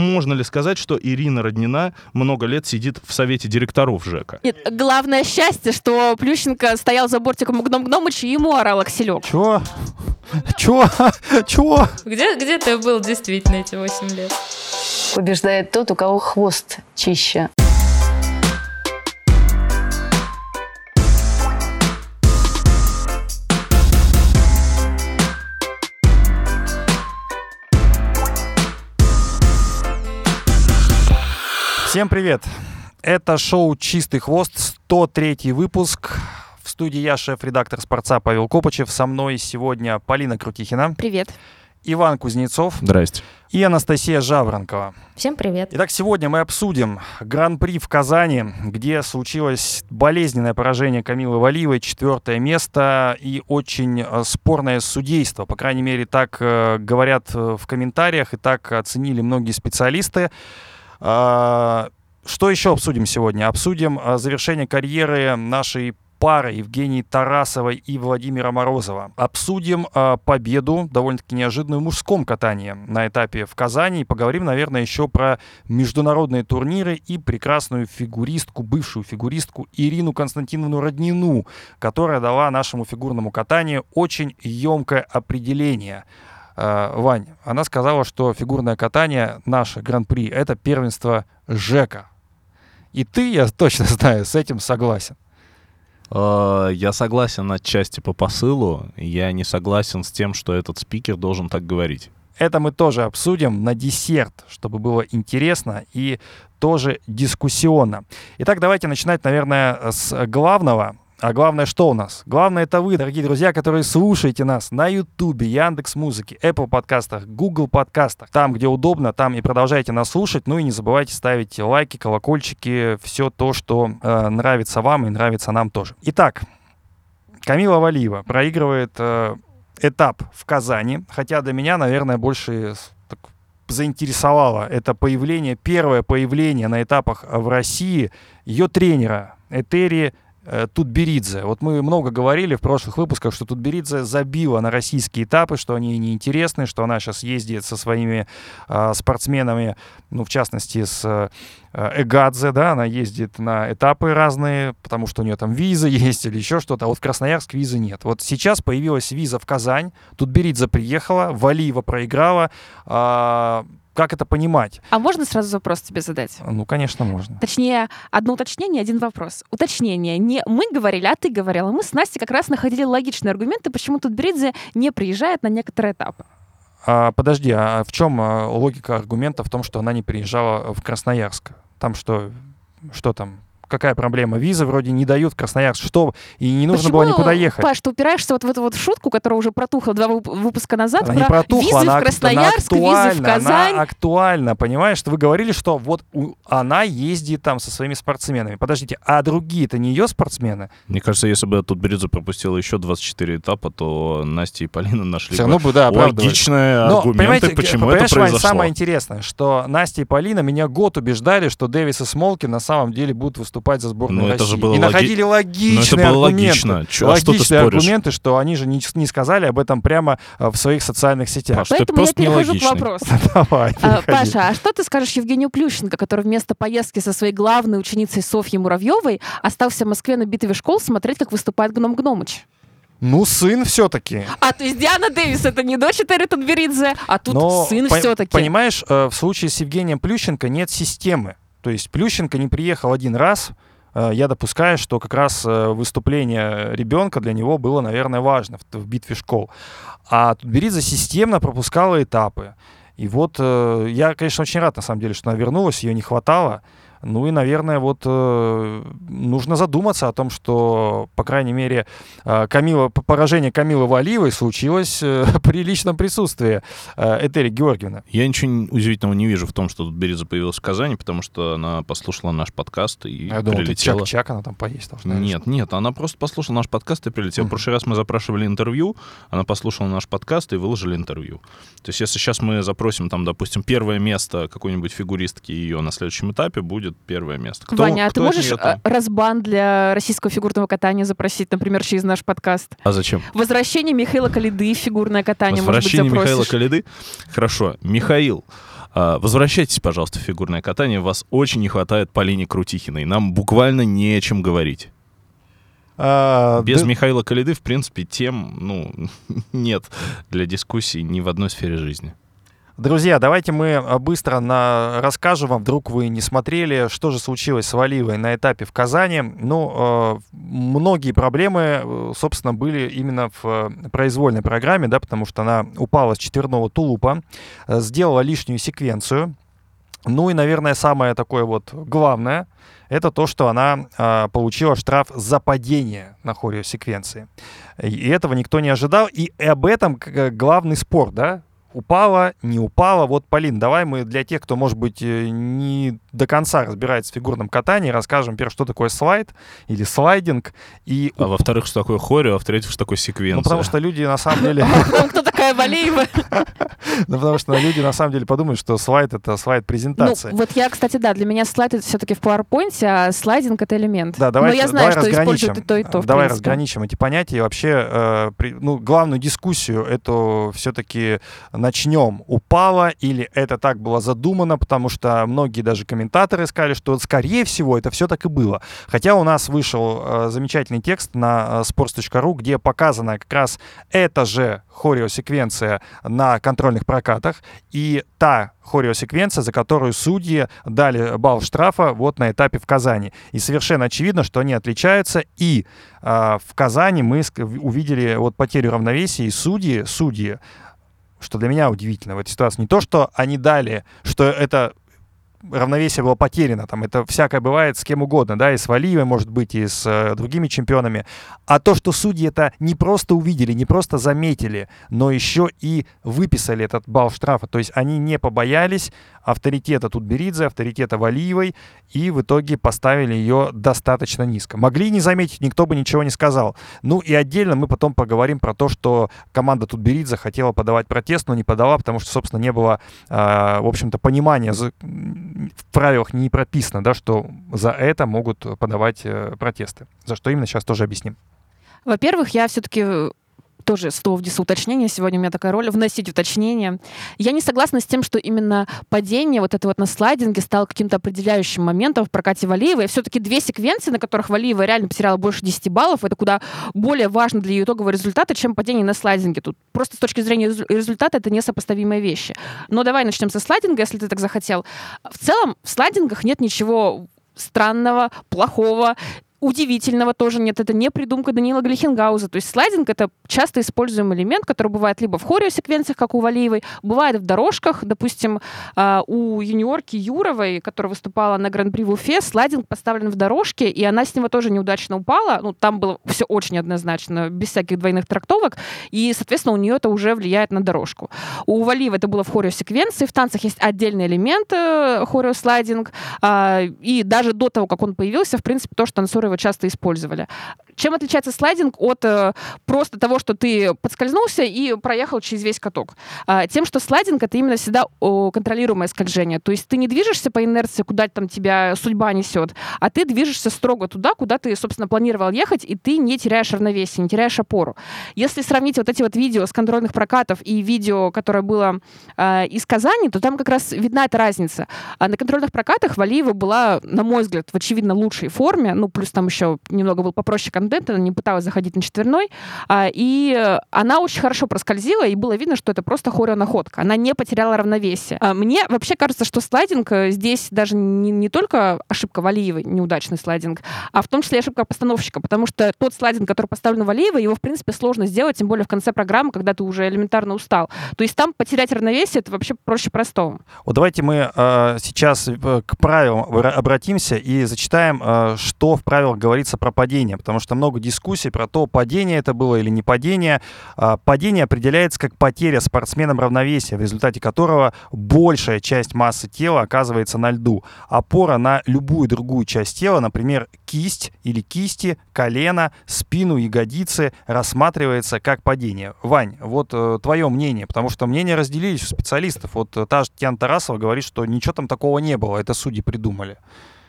можно ли сказать, что Ирина Роднина много лет сидит в совете директоров ЖЭКа? Нет, главное счастье, что Плющенко стоял за бортиком Гном Гномыч и ему орал Акселек. Чё? Чё? Чё? Где, где ты был действительно эти 8 лет? Побеждает тот, у кого хвост чище. Всем привет! Это шоу «Чистый хвост», 103 выпуск. В студии я, шеф-редактор «Спорца» Павел Копачев. Со мной сегодня Полина Крутихина, Привет. Иван Кузнецов Здрасте. и Анастасия Жаворонкова. Всем привет. Итак, сегодня мы обсудим Гран-при в Казани, где случилось болезненное поражение Камилы Валиевой, четвертое место и очень э, спорное судейство. По крайней мере, так э, говорят э, в комментариях и так оценили многие специалисты. А, Что еще обсудим сегодня? Обсудим а, завершение карьеры нашей пары Евгении Тарасовой и Владимира Морозова. Обсудим а, победу, довольно-таки неожиданную, в мужском катании на этапе в Казани. И поговорим, наверное, еще про международные турниры и прекрасную фигуристку, бывшую фигуристку Ирину Константиновну Роднину, которая дала нашему фигурному катанию очень емкое определение. А, Вань, она сказала, что фигурное катание, наше гран-при, это первенство ЖЭКа. И ты, я точно знаю, с этим согласен. Э, Я согласен отчасти по посылу. Я не согласен с тем, что этот спикер должен так говорить. Это мы тоже обсудим на десерт, чтобы было интересно и тоже дискуссионно. Итак, давайте начинать, наверное, с главного. А главное, что у нас? Главное, это вы, дорогие друзья, которые слушаете нас на Ютубе, Яндекс Музыке, Apple подкастах, Google подкастах. Там, где удобно, там и продолжайте нас слушать. Ну и не забывайте ставить лайки, колокольчики, все то, что э, нравится вам и нравится нам тоже. Итак, Камила Валиева проигрывает э, этап в Казани, хотя для меня, наверное, больше так заинтересовало это появление, первое появление на этапах в России ее тренера Этери Тутберидзе. Вот мы много говорили в прошлых выпусках, что Тутберидзе забила на российские этапы, что они неинтересны, что она сейчас ездит со своими а, спортсменами, ну, в частности, с э, Эгадзе, да, она ездит на этапы разные, потому что у нее там виза есть или еще что-то, а вот в Красноярск визы нет. Вот сейчас появилась виза в Казань, Тутберидзе приехала, Валиева проиграла. А, как это понимать? А можно сразу вопрос тебе задать? Ну, конечно, можно. Точнее, одно уточнение, один вопрос. Уточнение. Не мы говорили, а ты говорила. Мы с Настей как раз находили логичные аргументы, почему тут Бридзе не приезжает на некоторые этапы. А, подожди, а в чем а, логика аргумента в том, что она не приезжала в Красноярск? Там что, что там? Какая проблема? Визы вроде не дают в Красноярск. Что? И не нужно было Почему, никуда ехать. Паш, ты упираешься вот в эту вот шутку, которая уже протухла два вып- выпуска назад, Она не про протухла, визы она, в Красноярск, она визы в Казань. Она актуальна, понимаешь? Что вы говорили, что вот у- она ездит там со своими спортсменами. Подождите, а другие-то не ее спортсмены? Мне кажется, если бы тут Беридзе пропустила еще 24 этапа, то Настя и Полина нашли Все равно бы, да, логичные Но, аргументы, понимаете, почему понимаешь, это Вань, произошло. самое интересное, что Настя и Полина меня год убеждали, что Дэвис и Смолкин на самом деле будут выступать за сборную Ну, это России. же было и логи- находили логичные было аргументы. логично. Чё, а что ты логичные споришь? аргументы, что они же не, не сказали об этом прямо э, в своих социальных сетях. Паш, Поэтому я перехожу к вопросу. Давай, А. Паша, а что ты скажешь Евгению Плющенко, который вместо поездки со своей главной ученицей Софьей Муравьевой остался в Москве на битве школ смотреть, как выступает Гном Гномыч? Ну, сын все-таки. А то есть Диана Дэвис это не дочь Терри Тутберидзе, а тут Но, сын по- все-таки. Понимаешь, э, в случае с Евгением Плющенко нет системы. То есть Плющенко не приехал один раз. Э, Я допускаю, что как раз э, выступление ребенка для него было, наверное, важно в, в битве школ. А Тутберидзе системно пропускала этапы. И вот э, я, конечно, очень рад, на самом деле, что она вернулась, ее не хватало. Ну и, наверное, вот э, нужно задуматься о том, что, по крайней мере, э, Камила, поражение Камилы Валиевой случилось э, при личном присутствии э, Этери Георгиевны. Я ничего удивительного не вижу в том, что тут Беридзе появилась в Казани, потому что она послушала наш подкаст и Я думал, прилетела. чак-чак, она там поесть должна. Нет, нет, она просто послушала наш подкаст и прилетела. В Мгм. прошлый раз мы запрашивали интервью, она послушала наш подкаст и выложили интервью. То есть если сейчас мы запросим там, допустим, первое место какой-нибудь фигуристки ее на следующем этапе, будет первое место. Кто- Ваня, а ты кто от можешь э, разбан для российского фигурного катания запросить, например, через наш подкаст? А зачем? Возвращение Михаила Калиды в фигурное катание, может быть, Возвращение запросишь? Михаила Калиды? Хорошо. Михаил, А, Возвращайтесь, пожалуйста, в фигурное катание. Вас очень не хватает Полине Крутихиной. Нам буквально не о чем говорить. А, Без да- Михаила Калиды, в принципе, тем, ну, нет для дискуссий ни в одной сфере жизни. Друзья, давайте мы а, быстро на... расскажем вам, вдруг вы не смотрели, что же случилось с Валиевой на этапе в Казани. Ну, э, многие проблемы, э, собственно, были именно в э, произвольной программе, да, потому что она упала с четверного тулупа, э, сделала лишнюю секвенцию. Ну и, наверное, самое такое вот главное, это то, что она а, получила штраф за падение на хореосеквенции. И этого никто не ожидал. И об этом э, главный спор, да? Упала, не упала. Вот, Полин, давай мы для тех, кто, может быть, э, не до конца разбирается в фигурном катании, расскажем, во-первых, что такое слайд или слайдинг. И А во-вторых, что такое хорео, а в-третьих, что такое секвенция. ну, потому что люди на самом деле, Кто такая Валеева? ну, потому что люди на самом деле подумают, что слайд это слайд Ну, презентации. вот я, кстати, да, для меня слайд это все-таки в PowerPoint, а слайдинг это элемент. Да, давай, Но я знаю, давай что разграничим. используют и то, и то. давай разграничим эти понятия и вообще э, при- ну, главную дискуссию эту все-таки начнем. Упала или это так было задумано, потому что многие даже комментаторы сказали, что скорее всего это все так и было. Хотя у нас вышел э, замечательный текст на э, sports.ru, где показана как раз эта же хореосеквенция на контрольных прокатах и та хореосеквенция, за которую судьи дали балл штрафа вот на этапе в Казани. И совершенно очевидно, что они отличаются. И а, в Казани мы увидели вот потерю равновесия, и судьи, судьи, что для меня удивительно в этой ситуации, не то, что они дали, что это равновесие было потеряно, там это всякое бывает с кем угодно, да, и с Валиевой, может быть, и с э, другими чемпионами, а то, что судьи это не просто увидели, не просто заметили, но еще и выписали этот балл штрафа, то есть они не побоялись авторитета Тутберидзе, авторитета Валиевой, и в итоге поставили ее достаточно низко. Могли не заметить, никто бы ничего не сказал. Ну и отдельно мы потом поговорим про то, что команда Тутберидзе хотела подавать протест, но не подала, потому что, собственно, не было, а, в общем-то, понимания, в правилах не прописано, да, что за это могут подавать э, протесты. За что именно сейчас тоже объясним. Во-первых, я все-таки тоже слово в уточнение. Сегодня у меня такая роль вносить уточнение. Я не согласна с тем, что именно падение вот это вот на слайдинге стало каким-то определяющим моментом в прокате Валиевой. Все-таки две секвенции, на которых Валиева реально потеряла больше 10 баллов, это куда более важно для ее итогового результата, чем падение на слайдинге. Тут просто с точки зрения резу- результата это несопоставимые вещи. Но давай начнем со слайдинга, если ты так захотел. В целом в слайдингах нет ничего странного, плохого удивительного тоже нет. Это не придумка Данила Глихенгауза. То есть слайдинг — это часто используемый элемент, который бывает либо в хореосеквенциях, как у Валиевой, бывает в дорожках. Допустим, а, у юниорки Юровой, которая выступала на Гран-при в Уфе, слайдинг поставлен в дорожке, и она с него тоже неудачно упала. Ну, там было все очень однозначно, без всяких двойных трактовок, и, соответственно, у нее это уже влияет на дорожку. У Валиевой это было в хореосеквенции, в танцах есть отдельный элемент э, хореослайдинг, а, и даже до того, как он появился, в принципе, то, что танцоры его часто использовали. Чем отличается слайдинг от э, просто того, что ты подскользнулся и проехал через весь каток? А, тем, что слайдинг — это именно всегда о, контролируемое скольжение. То есть ты не движешься по инерции, куда там тебя судьба несет, а ты движешься строго туда, куда ты, собственно, планировал ехать, и ты не теряешь равновесие, не теряешь опору. Если сравнить вот эти вот видео с контрольных прокатов и видео, которое было э, из Казани, то там как раз видна эта разница. А на контрольных прокатах Валиева была, на мой взгляд, в очевидно лучшей форме, ну, плюс там еще немного был попроще контент, она не пыталась заходить на четверной, а, и э, она очень хорошо проскользила, и было видно, что это просто хореонаходка. Она не потеряла равновесие. А, мне вообще кажется, что слайдинг э, здесь даже не, не только ошибка Валиевой, неудачный слайдинг, а в том числе ошибка постановщика, потому что тот слайдинг, который поставлен Валиевой, его, в принципе, сложно сделать, тем более в конце программы, когда ты уже элементарно устал. То есть там потерять равновесие, это вообще проще простого. Вот давайте мы э, сейчас э, к правилам обра- обратимся и зачитаем, э, что в правилах говорится про падение, потому что много дискуссий про то, падение это было или не падение. А, падение определяется как потеря спортсменом равновесия, в результате которого большая часть массы тела оказывается на льду. Опора на любую другую часть тела, например, кисть или кисти, колено, спину, ягодицы, рассматривается как падение. Вань, вот э, твое мнение, потому что мнения разделились у специалистов. Вот э, та же Татьяна Тарасова говорит, что ничего там такого не было, это судьи придумали.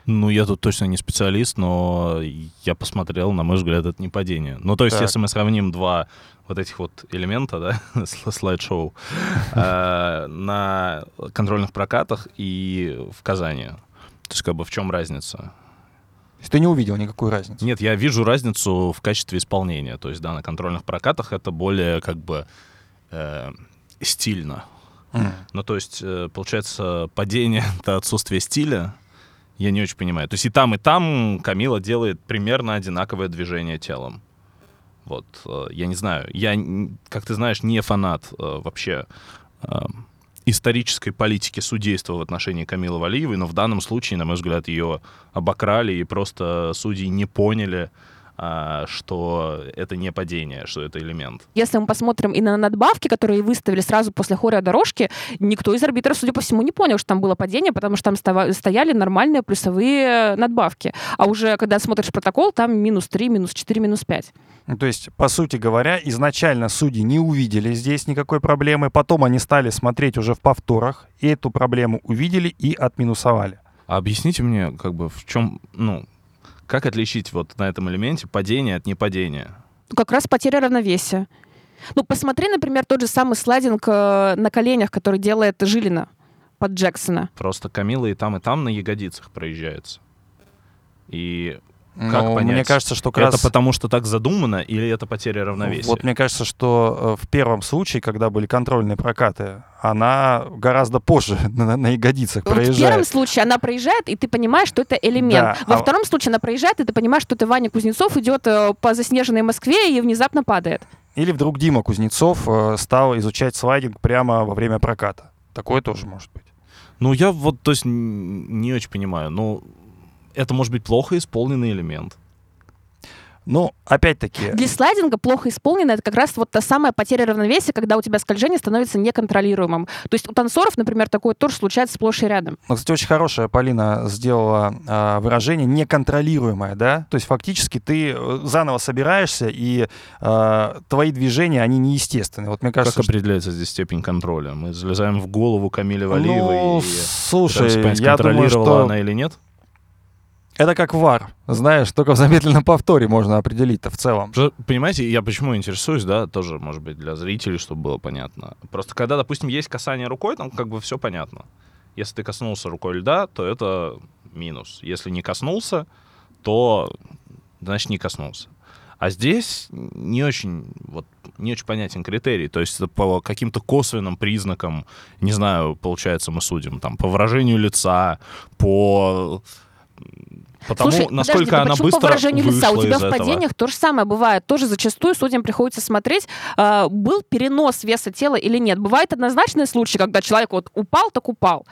Ну, я тут точно не специалист, но я посмотрел, на мой взгляд, это не падение. Ну, то есть, Так. если мы сравним два вот этих вот элемента, да, сл- слайд-шоу, э, на контрольных прокатах и в Казани. То есть, как бы, в чем разница? Ты не увидел никакую разницу? Нет, я вижу разницу в качестве исполнения. То есть, да, на контрольных прокатах это более, как бы, э, стильно. М. Ну, то есть, э, получается, падение — это отсутствие стиля. Я не очень понимаю. То есть и там, и там Камила делает примерно одинаковое движение телом. Вот, э, я не знаю. Я, как ты знаешь, не фанат э, вообще э, исторической политики судейства в отношении Камилы Валиевой, но в данном случае, на мой взгляд, ее обокрали, и просто судьи не поняли, что это не падение, что это элемент. Если мы посмотрим и на надбавки, которые выставили сразу после хореодорожки, никто из арбитров, судя по всему, не понял, что там было падение, потому что там стояли нормальные плюсовые надбавки. А уже когда смотришь протокол, там минус 3, минус 4, минус 5. Ну, То есть, по сути говоря, изначально судьи не увидели здесь никакой проблемы, потом они стали смотреть уже в повторах, и эту проблему увидели и отминусовали. А объясните мне, как бы, в чем, ну, как отличить вот на этом элементе падение от непадения? Ну, Как раз потеря равновесия. Ну, посмотри, например, тот же самый слайдинг э, на коленях, который делает Жилина под Джексона. Просто Камила и там, и там на ягодицах проезжается. И Как Ну, понять? Мне кажется, что как это раз... потому, что так задумано, или это потеря равновесия? Вот мне кажется, что э, в первом случае, когда были контрольные прокаты, она гораздо позже на, на ягодицах Вот в проезжает. первом случае она проезжает, и ты понимаешь, что это элемент. Да, Во а- втором случае она проезжает, и ты понимаешь, что это Ваня Кузнецов идет э, по заснеженной Москве и внезапно падает. Или вдруг Дима Кузнецов э, стал изучать слайдинг прямо во время проката. Такое тоже может быть. Ну, я вот, то есть, не очень понимаю. Ну, это может быть плохо исполненный элемент. Ну, опять-таки, Для слайдинга плохо исполнено это как раз вот та самая потеря равновесия, когда у тебя скольжение становится неконтролируемым. То есть у танцоров, например, такое тоже случается сплошь и рядом. ну, кстати, очень хорошая Полина сделала а, выражение неконтролируемое, да? То есть фактически ты э, заново собираешься, и а, твои движения, они неестественные. Вот мне кажется, как что- определяется здесь степень контроля? Мы залезаем в голову Камиле Валиевой Ну, и слушай, понять, я думаю, контролировала что она или нет? Это как вар, знаешь, только в замедленном повторе можно определить-то в целом. Понимаете, я почему интересуюсь, да, тоже, может быть, для зрителей, чтобы было понятно. Просто когда, допустим, есть касание рукой, там как бы все понятно. Если ты коснулся рукой льда, то это минус. Если не коснулся, то значит не коснулся. А здесь не очень, вот, не очень понятен критерий. То есть по каким-то косвенным признакам, не знаю, получается, мы судим, там, по выражению лица, по... по тому, Слушай, насколько подожди, она почему быстро по выражению лица? У тебя в этого. падениях то же самое бывает. Тоже зачастую судьям приходится смотреть, а, был перенос веса тела или нет. Бывают однозначные случаи, когда человек вот упал, так упал.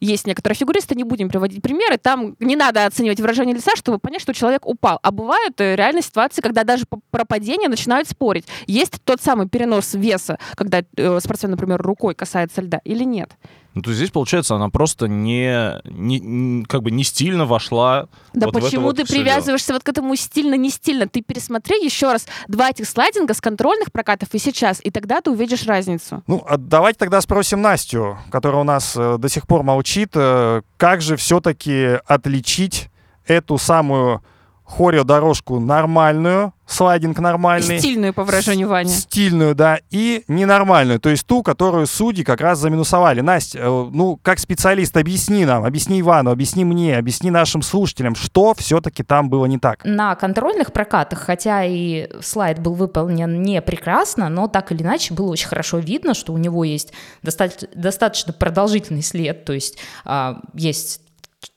Есть некоторые фигуристы, не будем приводить примеры, там не надо оценивать выражение лица, чтобы понять, что человек упал. А бывают э, реальные ситуации, когда даже про падение начинают спорить. Есть тот самый перенос веса, когда э, спортсмен, например, рукой касается льда или нет. Ну, то есть здесь, получается, она просто не, не, как бы не стильно вошла Да вот в это почему вот ты всё привязываешься вот к этому стильно-не стильно? Ты пересмотри еще раз два этих слайдинга с контрольных прокатов и сейчас, и тогда ты увидишь разницу. Ну, а давайте тогда спросим Настю, которая у нас э, до сих пор молчит, э, как же все-таки отличить эту самую хореодорожку нормальную, слайдинг нормальный, Стильную по выражению Вани. стильную, да, и ненормальную, то есть ту, которую судьи как раз заминусовали. Настя, э, ну, как специалист, объясни нам, объясни Ивану, объясни мне, объясни нашим слушателям, что все-таки там было не так. На контрольных прокатах, хотя и слайд был выполнен не прекрасно, но так или иначе было очень хорошо видно, что у него есть достаточно, достаточно продолжительный след, то есть а, есть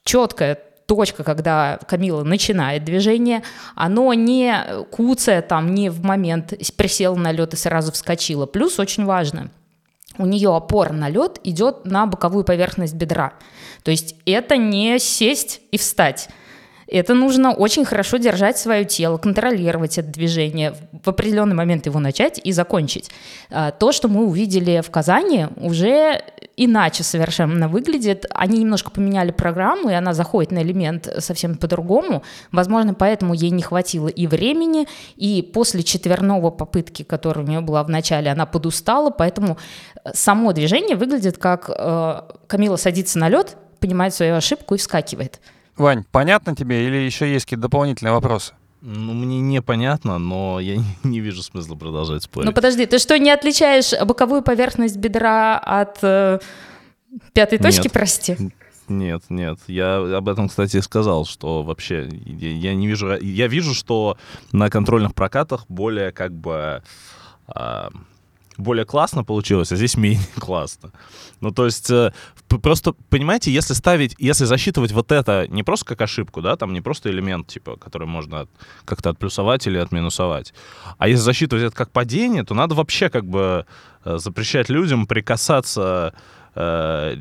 четкая точка, когда Камила начинает движение, оно не куцая там, не в момент присела на лед и сразу вскочила. Плюс очень важно, у нее опора на лед идет на боковую поверхность бедра. То есть это не сесть и встать. Это нужно очень хорошо держать свое тело, контролировать это движение, в определенный момент его начать и закончить. А, То, что мы увидели в Казани, уже иначе совершенно выглядит. Они немножко поменяли программу, и она заходит на элемент совсем по-другому. Возможно, поэтому ей не хватило и времени, и после четверного попытки, которая у нее была в начале, она подустала, поэтому э, само движение выглядит как э, Камила садится на лед, понимает свою ошибку и вскакивает. Вань, понятно тебе или еще есть какие-то дополнительные вопросы? Ну, мне непонятно, но я не, вижу смысла продолжать спорить. Ну подожди, ты что, не отличаешь боковую поверхность бедра от э, пятой точки, Нет. прости? Нет, нет. Я об этом, кстати, и сказал, что вообще я, я не вижу... Я вижу, что на контрольных прокатах более как бы... а, более классно получилось, а здесь менее классно. Ну, то есть, э, просто, понимаете, если ставить, если засчитывать вот это не просто как ошибку, да, там не просто элемент, типа, который можно как-то отплюсовать или отминусовать, а если засчитывать это как падение, то надо вообще как бы э, запрещать людям прикасаться э,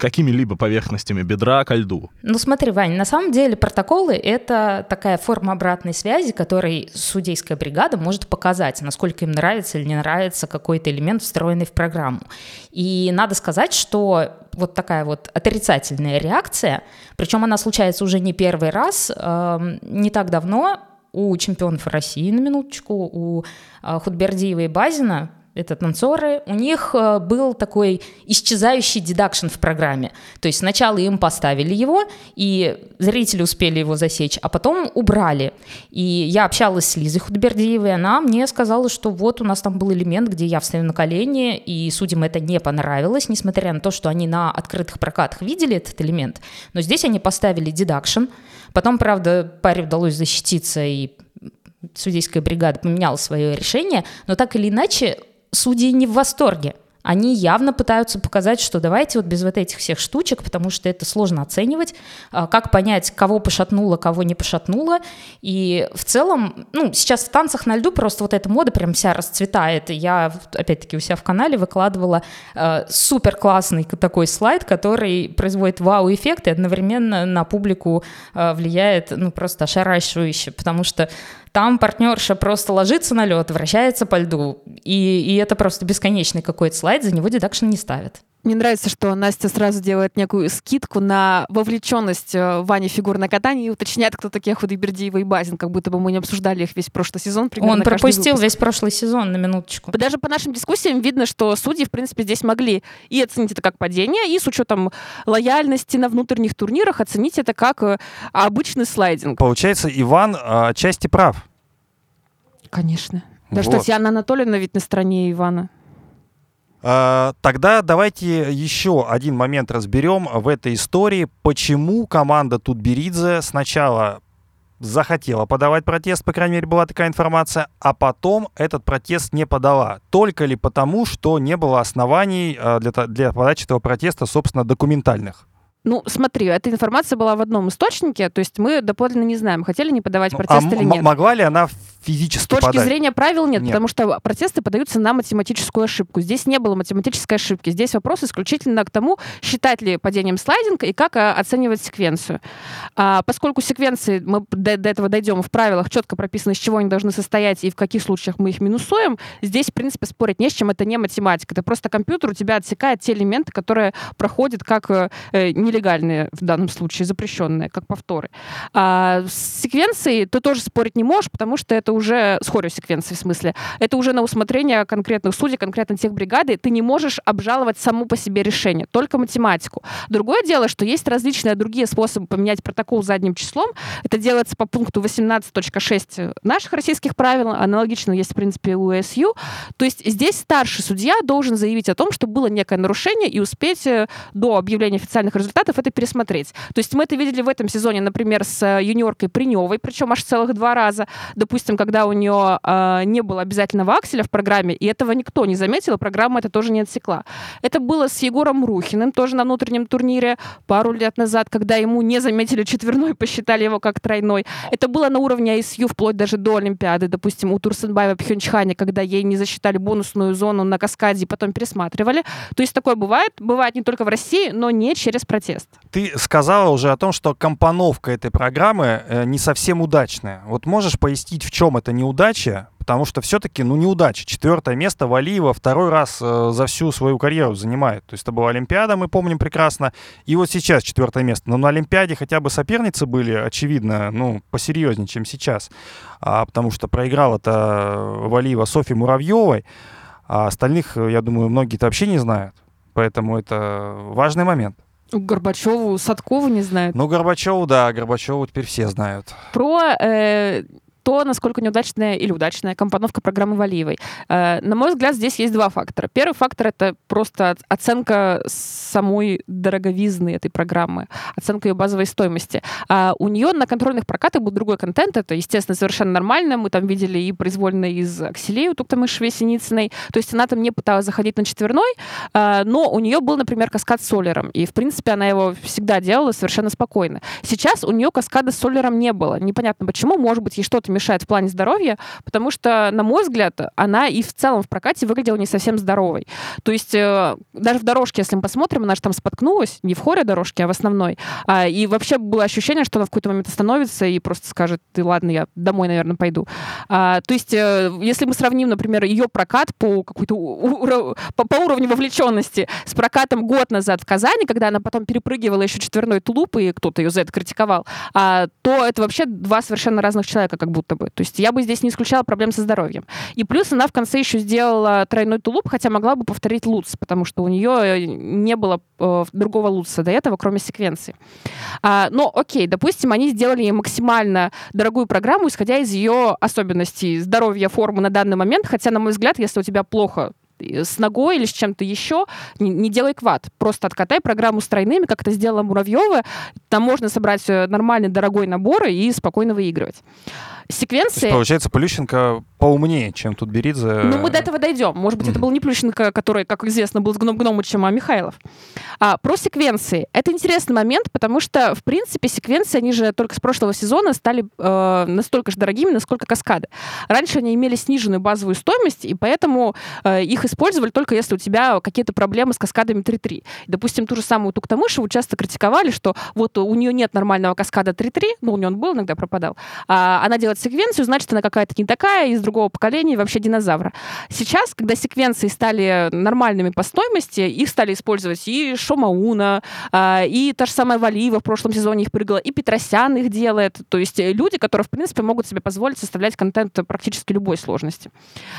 какими-либо поверхностями бедра ко льду. Ну смотри, Вань, на самом деле протоколы — это такая форма обратной связи, которой судейская бригада может показать, насколько им нравится или не нравится какой-то элемент, встроенный в программу. И надо сказать, что вот такая вот отрицательная реакция, причем она случается уже не первый раз, эм, не так давно у чемпионов России, на минуточку, у э, Худбердиева и Базина, это танцоры, у них э, был такой исчезающий дедакшн в программе. То есть сначала им поставили его, и зрители успели его засечь, а потом убрали. И я общалась с Лизой Худбердиевой, она мне сказала, что вот у нас там был элемент, где я встаю на колени, и судьям это не понравилось, несмотря на то, что они на открытых прокатах видели этот элемент. Но здесь они поставили дедакшн. Потом, правда, паре удалось защититься, и судейская бригада поменяла свое решение, но так или иначе судьи не в восторге. Они явно пытаются показать, что давайте вот без вот этих всех штучек, потому что это сложно оценивать, а, как понять, кого пошатнуло, кого не пошатнуло. И в целом, ну, сейчас в танцах на льду просто вот эта мода прям вся расцветает. Я, опять-таки, у себя в канале выкладывала э, супер классный такой слайд, который производит вау-эффект и одновременно на публику э, влияет, ну, просто ошарашивающе, потому что там партнерша просто ложится на лед, вращается по льду, и, и это просто бесконечный какой-то слайд, за него дедакшн не ставят. Мне нравится, что Настя сразу делает некую скидку на вовлеченность э, Вани в фигурное катание и уточняет, кто такие Худайбердиева и Базин, как будто бы мы не обсуждали их весь прошлый сезон. Он пропустил весь прошлый сезон, на минуточку. Даже по нашим дискуссиям видно, что судьи, в принципе, здесь могли и оценить это как падение, и с учетом лояльности на внутренних турнирах оценить это как э, обычный слайдинг. Получается, Иван а, отчасти прав. Конечно. Даже Вот. Татьяна Анатольевна ведь на стороне Ивана. А, Тогда давайте еще один момент разберем в этой истории, почему команда Тутберидзе сначала захотела подавать протест, по крайней мере, была такая информация, а потом этот протест не подала. Только ли потому, что не было оснований а, для, для подачи этого протеста, собственно, документальных? Ну, смотри, эта информация была в одном источнике, то есть мы доподлинно не знаем, хотели не подавать Ну, протест а или нет. могла ли она физически С точки подать? зрения правил нет, Нет. потому что протесты подаются на математическую ошибку. Здесь не было математической ошибки. Здесь вопрос исключительно к тому, считать ли падением слайдинга и как а, оценивать секвенцию. А, поскольку секвенции, мы до, до этого дойдем, в правилах четко прописано, из чего они должны состоять и в каких случаях мы их минусуем, здесь, в принципе, спорить не с чем, это не математика. Это просто компьютер у тебя отсекает те элементы, которые проходят как э, э, нелегальные в данном случае, запрещенные, как повторы. А с секвенцией ты тоже спорить не можешь, потому что это уже с хореосеквенцией, в смысле. Это уже на усмотрение конкретных судей, конкретно тех бригады. Ты не можешь обжаловать саму по себе решение, только математику. Другое дело, что есть различные другие способы поменять протокол задним числом. Это делается по пункту 18.6 наших российских правил. Аналогично есть, в принципе, у СЮ. То есть здесь старший судья должен заявить о том, что было некое нарушение и успеть э, до объявления официальных результатов это пересмотреть. То есть мы это видели в этом сезоне, например, с э, юниоркой Приневой, причем аж целых два раза. Допустим, когда у нее э, не было обязательного акселя в программе, и этого никто не заметил, и программа это тоже не отсекла. Это было с Егором Рухиным, тоже на внутреннем турнире пару лет назад, когда ему не заметили четверной, посчитали его как тройной. Это было на уровне ISU вплоть даже до Олимпиады, допустим, у Турсенбаева Пхенчхане, когда ей не засчитали бонусную зону на каскаде и потом пересматривали. То есть такое бывает. Бывает не только в России, но не через протест. Ты сказала уже о том, что компоновка этой программы э, не совсем удачная. Вот можешь пояснить, в чем это неудача? Потому что все-таки, ну, неудача. Четвертое место Валиева второй раз э, за всю свою карьеру занимает. То есть это была Олимпиада, мы помним прекрасно. И вот сейчас четвертое место. Но на Олимпиаде хотя бы соперницы были, очевидно, ну, посерьезнее, чем сейчас. А, потому что проиграла-то Валиева Софье Муравьевой. А остальных, э, я думаю, многие-то вообще не знают. Поэтому это важный момент. Горбачеву, Садкову не знают. Ну, Горбачеву, да, Горбачеву теперь все знают. Про э, то, насколько неудачная или удачная компоновка программы Валиевой. Э, на мой взгляд, здесь есть два фактора. Первый фактор — это просто оценка самой дороговизны этой программы, оценка ее базовой стоимости. А у нее на контрольных прокатах был другой контент, это, естественно, совершенно нормально. Мы там видели и произвольно из Акселей у Туктамышевой Синицыной. То есть она там не пыталась заходить на четверной, э, но у нее был, например, каскад с солером. И, в принципе, она его всегда делала совершенно спокойно. Сейчас у нее каскада с солером не было. Непонятно почему. Может быть, ей что-то мешает в плане здоровья, потому что, на мой взгляд, она и в целом в прокате выглядела не совсем здоровой. То есть э, даже в дорожке, если мы посмотрим, она же там споткнулась, не в хоре дорожки, а в основной. А, и вообще было ощущение, что она в какой-то момент остановится и просто скажет, ты ладно, я домой, наверное, пойду. А, то есть э, если мы сравним, например, ее прокат по какой-то по, по уровню вовлеченности с прокатом год назад в Казани, когда она потом перепрыгивала еще четверной тулуп, и кто-то ее за это критиковал, а, то это вообще два совершенно разных человека как будто бы. То есть я бы здесь не исключала проблем со здоровьем. И плюс она в конце еще сделала тройной тулуп, хотя могла бы повторить луц, потому что у нее э, не было э, другого луца до этого, кроме секвенции. А, но окей, допустим, они сделали максимально дорогую программу, исходя из ее особенностей здоровья, формы на данный момент, хотя, на мой взгляд, если у тебя плохо с ногой или с чем-то еще, не, не делай квад. Просто откатай программу с тройными, как это сделала Муравьева. Там можно собрать э, нормальный дорогой набор и спокойно выигрывать секвенции... есть, получается, Полющенко поумнее, чем тут Беридзе. Ну, мы до этого дойдем. Может быть, mm-hmm. это был не Плющенко, который, как известно, был с Гном Гномычем, а Михайлов. А, про секвенции. Это интересный момент, потому что, в принципе, секвенции, они же только с прошлого сезона стали э, настолько же дорогими, насколько каскады. Раньше они имели сниженную базовую стоимость, и поэтому э, их использовали только если у тебя какие-то проблемы с каскадами 3.3. Допустим, ту же самую Туктамышеву часто критиковали, что вот у нее нет нормального каскада 3.3, ну, у нее он был, иногда пропадал, а она делает секвенцию, значит, она какая-то не такая, из другого поколения, вообще динозавра. Сейчас, когда секвенции стали нормальными по стоимости, их стали использовать и Шомауна, а, и та же самая Валиева в прошлом сезоне их прыгала, и Петросян их делает. То есть люди, которые, в принципе, могут себе позволить составлять контент практически любой сложности.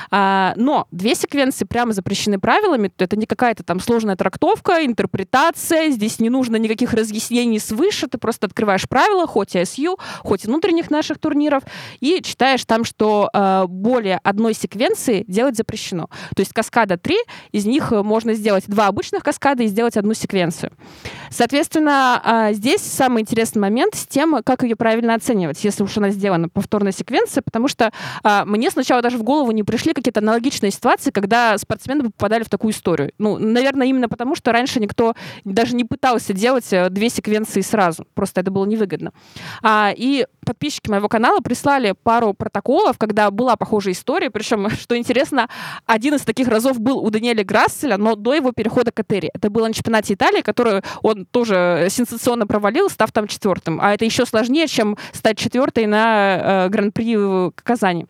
А, но две секвенции прямо запрещены правилами. Это не какая-то там сложная трактовка, интерпретация. Здесь не нужно никаких разъяснений свыше. Ты просто открываешь правила, хоть ISU, хоть внутренних наших турниров, и читаешь там, что э, более одной секвенции делать запрещено. То есть каскада 3, из них э, можно сделать два обычных каскада и сделать одну секвенцию. Соответственно, э, здесь самый интересный момент с тем, как ее правильно оценивать, если уж она сделана повторная секвенция, потому что э, мне сначала даже в голову не пришли какие-то аналогичные ситуации, когда спортсмены попадали в такую историю. Ну, наверное, именно потому, что раньше никто даже не пытался делать э, две секвенции сразу. Просто это было невыгодно. А, и подписчики моего канала прислали пару протоколов, когда была похожая история. Причем, что интересно, один из таких разов был у Даниэля Грасселя, но до его перехода к Этери. Это было на чемпионате Италии, который он тоже сенсационно провалил, став там четвертым. А это еще сложнее, чем стать четвертой на э, Гран-при в Казани.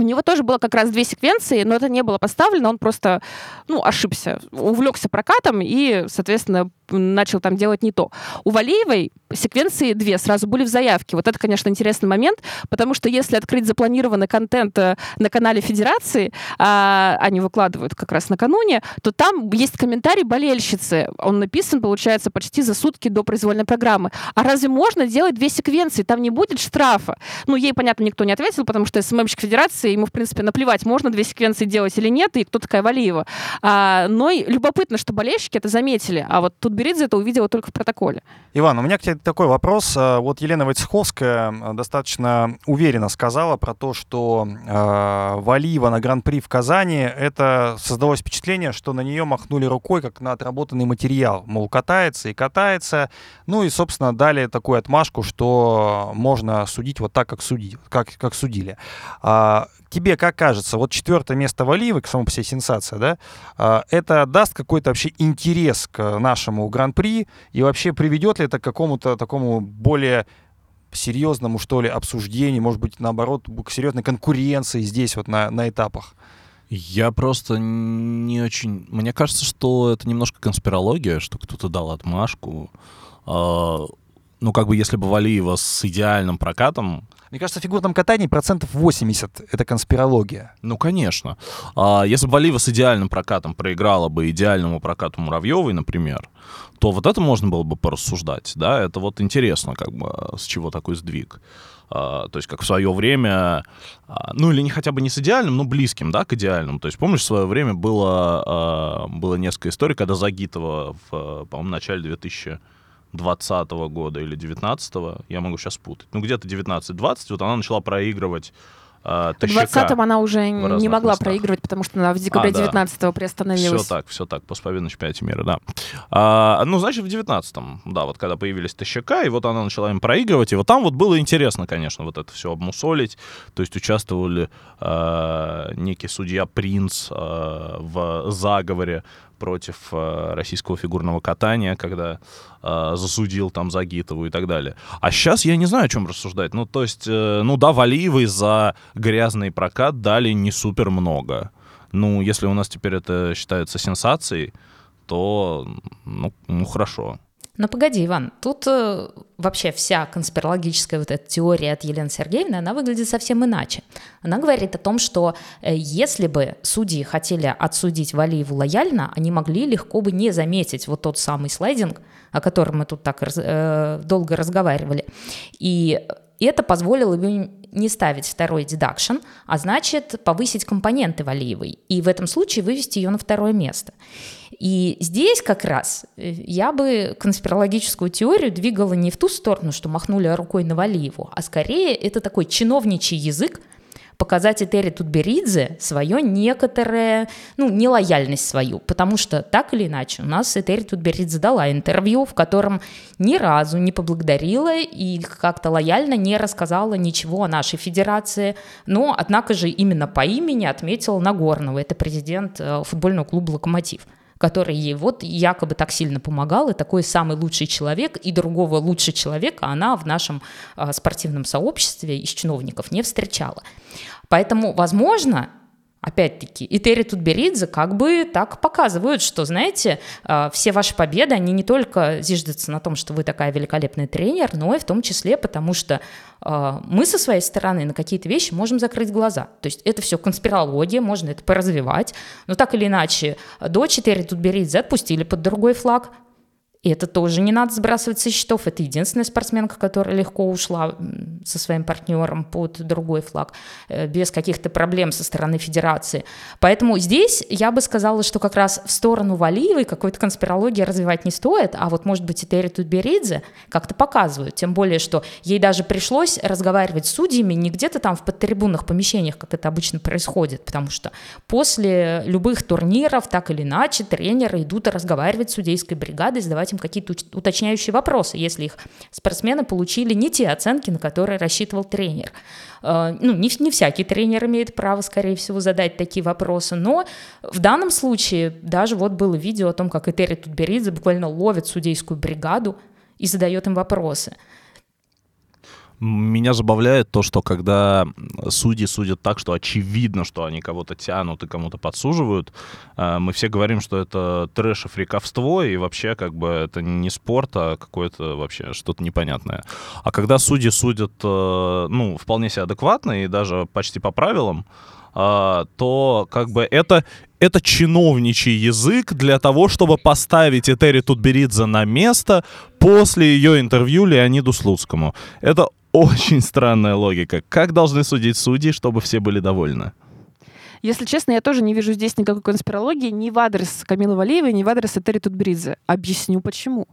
У него тоже было как раз две секвенции, но это не было поставлено, он просто, ну, ошибся, увлекся прокатом и, соответственно, начал там делать не то. У Валеевой секвенции две сразу были в заявке. Вот это, конечно, интересный момент, потому что если открыть запланированный контент э, на канале Федерации, а, они выкладывают как раз накануне, то там есть комментарий болельщицы. Он написан, получается, почти за сутки до произвольной программы. А разве можно делать две секвенции? Там не будет штрафа. Ну, ей, понятно, никто не ответил, потому что СММщик Федерации, ему, в принципе, наплевать, можно две секвенции делать или нет, и кто такая Валиева. А, но и любопытно, что болельщики это заметили. А вот тут Беридзе это увидела только в протоколе. Иван, у меня к тебе такой вопрос. А, вот Елена Войцеховская а, достаточно уверенно сказала про то, что э, Валиева на Гран-при в Казани, это создалось впечатление, что на нее махнули рукой, как на отработанный материал. Мол, катается и катается. Ну и, собственно, дали такую отмашку, что можно судить вот так, как, судить, как, как судили. А, тебе как кажется, вот четвертое место Валиевой, само по себе сенсация, да, а, это даст какой-то вообще интерес к нашему гран-при и вообще приведет ли это к какому-то такому более серьезному, что ли, обсуждению, может быть, наоборот, к серьезной конкуренции здесь вот на, на этапах? Я просто не очень... Мне кажется, что это немножко конспирология, что кто-то дал отмашку. А, Ну, как бы, если бы Валиева с идеальным прокатом, Мне кажется, в фигурном катании процентов 80 — это конспирология. ну, конечно. А если бы Валиева с идеальным прокатом проиграла бы идеальному прокату Муравьевой, например, то вот это можно было бы порассуждать, да, это вот интересно, как бы, с чего такой сдвиг. А, то есть как в свое время, а, ну или не хотя бы не с идеальным, но близким, да, к идеальному. То есть помнишь, в свое время было, а, было несколько историй, когда Загитова в, по-моему, начале 2020 года или 19 я могу сейчас путать, ну где-то 19-20, вот она начала проигрывать а, В Тащака. 20-м она уже не могла местах. проигрывать, потому что она в декабре А, да. 19-го приостановилась. Все так, все так, постпобедный на чемпионате мира, да. А, ну, значит, в 19-м, да, вот когда появились Тащака, и вот она начала им проигрывать, и вот там вот было интересно, конечно, вот это все обмусолить, то есть участвовали а, некий судья Принц а, в заговоре против а, российского фигурного катания, когда а, засудил там Загитову и так далее. А сейчас я не знаю, о чем рассуждать. Ну, то есть, э, ну да, Валиевой за грязный прокат дали не супер много. Ну, если у нас теперь это считается сенсацией, то, ну, ну хорошо. Но погоди, Иван, тут э, вообще вся конспирологическая вот эта теория от Елены Сергеевны, она выглядит совсем иначе. Она говорит о том, что э, если бы судьи хотели отсудить Валиеву лояльно, они могли легко бы не заметить вот тот самый слайдинг, о котором мы тут так раз- э, долго разговаривали. И это позволило им не ставить второй дедакшн, а значит повысить компоненты Валиевой и в этом случае вывести ее на второе место. И здесь как раз э, я бы конспирологическую теорию двигала не в ту сторону, что махнули рукой на Валиеву, а скорее это такой чиновничий язык, показать Этери Тутберидзе свое некоторое, ну, нелояльность свою, потому что так или иначе у нас Этери Тутберидзе дала интервью, в котором ни разу не поблагодарила и как-то лояльно не рассказала ничего о нашей федерации, но, однако же, именно по имени отметила Нагорного, это президент э, футбольного клуба «Локомотив» который ей вот якобы так сильно помогал, и такой самый лучший человек, и другого лучше человека она в нашем а, спортивном сообществе из чиновников не встречала. Поэтому, возможно, Опять-таки, и Терри Тутберидзе как бы так показывают, что, знаете, а, все ваши победы, они не только зиждутся на том, что вы такая великолепный тренер, но и в том числе потому, что а, мы со своей стороны на какие-то вещи можем закрыть глаза. То есть это все конспирология, можно это поразвивать, но так или иначе, дочь Терри Тутберидзе отпустили под другой флаг, и это тоже не надо сбрасывать со счетов. Это единственная спортсменка, которая легко ушла со своим партнером под другой флаг, э, без каких-то проблем со стороны федерации. Поэтому здесь я бы сказала, что как раз в сторону Валиевой какой-то конспирологии развивать не стоит, а вот, может быть, и Терри Тутберидзе как-то показывают. Тем более, что ей даже пришлось разговаривать с судьями не где-то там в подтрибунных помещениях, как это обычно происходит, потому что после любых турниров, так или иначе, тренеры идут разговаривать с судейской бригадой, задавать им какие-то уточняющие вопросы, если их спортсмены получили не те оценки, на которые рассчитывал тренер. Э, Ну, не, не всякий тренер имеет право, скорее всего, задать такие вопросы, но в данном случае даже вот было видео о том, как Этери Тутберидзе буквально ловит судейскую бригаду и задает им вопросы. Меня забавляет то, что когда судьи судят так, что очевидно, что они кого-то тянут и кому-то подсуживают, э, мы все говорим, что это трэш и фриковство, и вообще как бы это не спорт, а какое-то вообще что-то непонятное. А когда судьи судят, э, ну, вполне себе адекватно и даже почти по правилам, а, то как бы это, это чиновничий язык для того, чтобы поставить Этери Тутберидзе на место после ее интервью Леониду Слуцкому. Это очень странная логика. Как должны судить судьи, чтобы все были довольны? Если честно, я тоже не вижу здесь никакой конспирологии ни в адрес Камилы Валиевой, ни в адрес Этери Тутберидзе. Объясню, почему.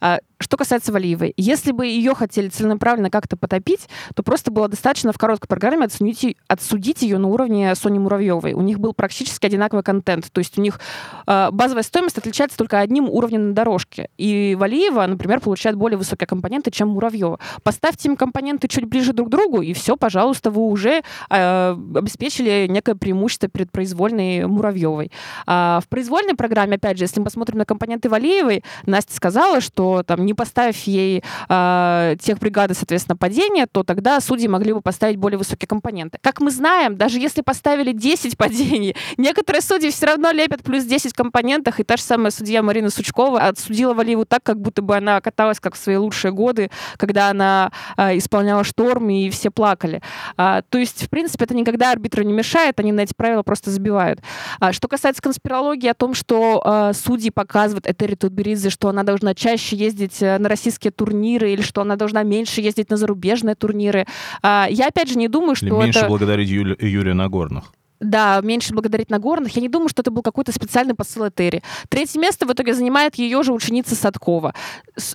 А, Что касается Валиевой, если бы ее хотели целенаправленно как-то потопить, то просто было достаточно в короткой программе е- отсудить ее на уровне Сони Муравьевой. У них был практически одинаковый контент. То есть у них а, базовая стоимость отличается только одним уровнем на дорожке. И Валиева, например, получает более высокие компоненты, чем Муравьева. Поставьте им компоненты чуть ближе друг к другу, и все, пожалуйста, вы уже э, обеспечили некое преимущество преимущество перед произвольной Муравьевой. А в произвольной программе, опять же, если мы посмотрим на компоненты Валиевой, Настя сказала, что там не поставив ей э, тех бригады, соответственно, падения, то тогда судьи могли бы поставить более высокие компоненты. Как мы знаем, даже если поставили 10 падений, некоторые судьи все равно лепят плюс 10 компонентах, и та же самая судья Марина Сучкова отсудила Валиеву так, как будто бы она каталась как в свои лучшие годы, когда она э, исполняла шторм, и все плакали. А, то есть, в принципе, это никогда арбитру не мешает, они на эти правила просто забивают. А, что касается конспирологии о том, что э, судьи показывают Этери Тутберидзе, что она должна чаще ездить э, на российские турниры или что она должна меньше ездить на зарубежные турниры, э, я опять же не думаю, что Или меньше это... благодарить Юли- Юрия Нагорных. Да, меньше благодарить Нагорных. Я не думаю, что это был какой-то специальный посыл Этери. Третье место в итоге занимает ее же ученица Садкова.